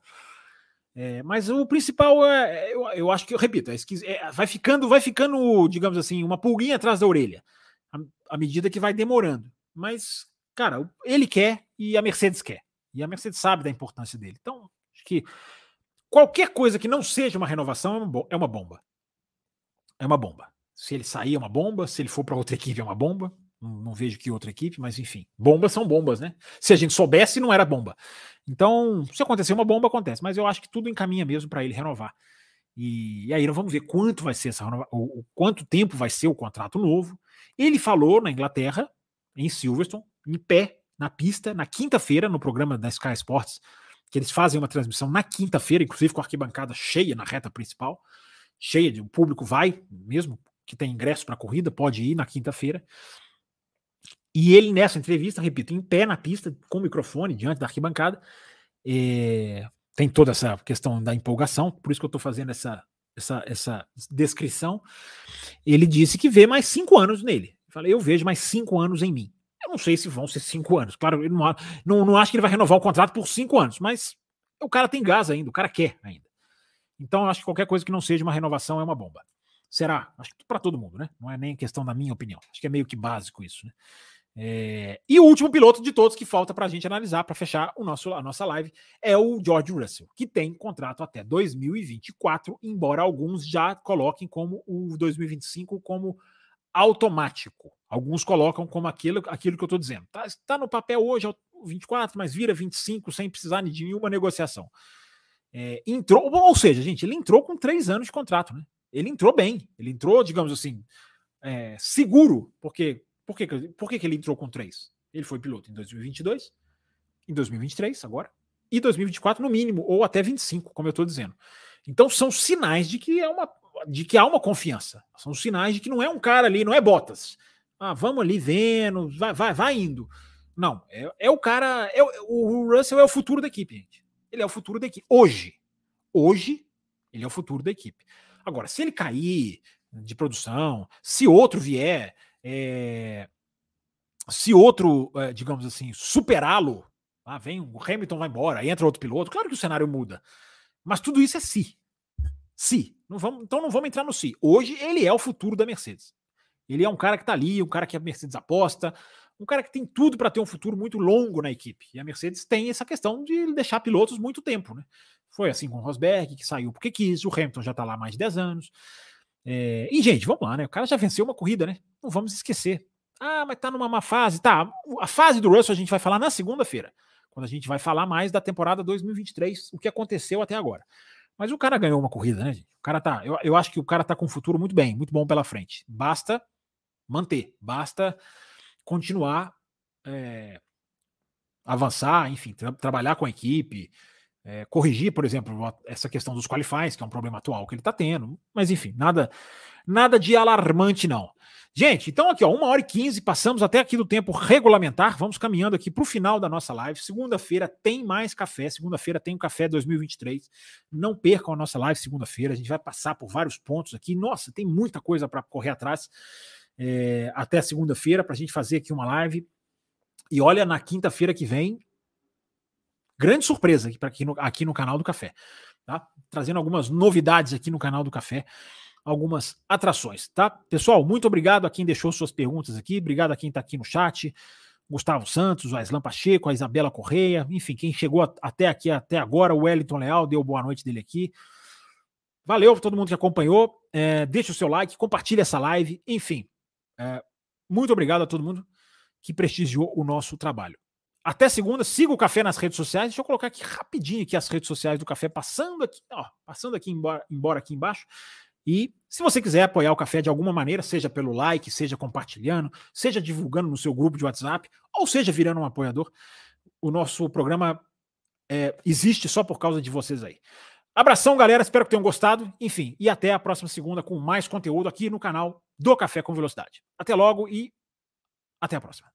É, mas o principal é, eu, eu acho que eu repito, é, é, vai ficando, vai ficando, digamos assim, uma pulguinha atrás da orelha, à, medida que vai demorando. Mas, cara, ele quer e a Mercedes quer. E a Mercedes sabe da importância dele. Então, acho que qualquer coisa que não seja uma renovação é uma é bomba. É uma bomba. Se ele sair é uma bomba, se ele for para outra equipe é uma bomba. Não, vejo que outra equipe, mas enfim. Bombas são bombas, né? Se a gente soubesse, não era bomba. Então, se acontecer uma bomba, acontece. Mas eu acho que tudo encaminha mesmo para ele renovar. E, e, aí nós vamos ver quanto vai ser essa o, quanto tempo vai ser o contrato novo. Ele falou na Inglaterra, em Silverstone, em pé, na pista, na quinta-feira, no programa da Sky Sports, que eles fazem uma transmissão na quinta-feira, inclusive com a arquibancada cheia na reta principal, cheia de o público vai, mesmo que tem ingresso para a corrida, pode ir na quinta-feira. E ele, nessa entrevista, repito, em pé na pista, com o microfone, diante da arquibancada, é, tem toda essa questão da empolgação, por isso que eu estou fazendo essa, essa, essa descrição. Ele disse que vê mais cinco anos nele. Eu falei, eu vejo mais cinco anos em mim. Eu não sei se vão ser cinco anos. Claro, ele não, não, não acho que ele vai renovar o contrato por cinco anos, mas o cara tem gás ainda, o cara quer ainda. Então, eu acho que qualquer coisa que não seja uma renovação é uma bomba. Será? Acho que para todo mundo, né? Não é nem questão da minha opinião. Acho que é meio que básico isso, né? É, e o último piloto de todos que falta para a gente analisar para fechar o nosso, a nossa live é o George Russell, que tem contrato até 2024, embora alguns já coloquem como o 2025 como automático. Alguns colocam como aquilo, aquilo que eu estou dizendo. Está tá no papel hoje, é 24, mas vira 25 sem precisar de nenhuma negociação. É, entrou, ou seja, gente, ele entrou com três anos de contrato, né? Ele entrou bem, ele entrou, digamos assim, é, seguro, porque por que, por que, que ele entrou com três? Ele foi piloto em 2022, em 2023, agora, e 2024 no mínimo, ou até 25, como eu estou dizendo. Então são sinais de que é uma de que há uma confiança. São sinais de que não é um cara ali, não é Botas. Ah, vamos ali vendo, vai, vai, vai indo. Não, é, é o cara. É, o Russell é o futuro da equipe, gente. Ele é o futuro da equipe. Hoje. Hoje, ele é o futuro da equipe. Agora, se ele cair de produção, se outro vier, é, se outro, é, digamos assim, superá-lo, ah, vem o Hamilton vai embora, entra outro piloto, claro que o cenário muda. Mas tudo isso é se. Se. Não vamos, então não vamos entrar no se. Hoje ele é o futuro da Mercedes. Ele é um cara que está ali, um cara que a Mercedes aposta, um cara que tem tudo para ter um futuro muito longo na equipe. E a Mercedes tem essa questão de deixar pilotos muito tempo, né? Foi assim com o Rosberg, que saiu porque quis, o Hamilton já está lá há mais de 10 anos. É, e, gente, vamos lá, né? O cara já venceu uma corrida, né? Não vamos esquecer. Ah, mas tá numa má fase. Tá, a fase do Russell a gente vai falar na segunda-feira, quando a gente vai falar mais da temporada 2023, o que aconteceu até agora. Mas o cara ganhou uma corrida, né, gente? O cara tá. Eu, eu acho que o cara tá com um futuro muito bem, muito bom pela frente. Basta manter, basta continuar é, avançar, enfim, tra trabalhar com a equipe, é, corrigir, por exemplo, essa questão dos qualifies, que é um problema atual que ele está tendo. Mas enfim, nada, nada de alarmante, não. Gente, então aqui, ó, uma hora e quinze, passamos até aqui do tempo regulamentar. Vamos caminhando aqui para o final da nossa live. Segunda-feira tem mais café. Segunda-feira tem o café 2023. Não percam a nossa live segunda-feira. A gente vai passar por vários pontos aqui. Nossa, tem muita coisa para correr atrás é, até segunda-feira para a gente fazer aqui uma live. E olha, na quinta-feira que vem, grande surpresa aqui, aqui, no, aqui no canal do Café. Tá? Trazendo algumas novidades aqui no canal do Café, algumas atrações, tá? Pessoal, muito obrigado a quem deixou suas perguntas aqui, obrigado a quem está aqui no chat. Gustavo Santos, o Aislan Pacheco, a Isabela Correia, enfim, quem chegou até aqui, até agora, o Wellington Leal, deu boa noite dele aqui. Valeu todo mundo que acompanhou. É, deixa o seu like, compartilha essa live, enfim. É, muito obrigado a todo mundo que prestigiou o nosso trabalho. Até segunda, siga o Café nas redes sociais. Deixa eu colocar aqui rapidinho aqui as redes sociais do Café, passando aqui, ó, passando aqui embora, embora aqui embaixo. E se você quiser apoiar o Café de alguma maneira, seja pelo like, seja compartilhando, seja divulgando no seu grupo de WhatsApp, ou seja virando um apoiador, o nosso programa é, existe só por causa de vocês aí. Abração, galera. Espero que tenham gostado. Enfim, e até a próxima segunda com mais conteúdo aqui no canal do Café com Velocidade. Até logo e até a próxima.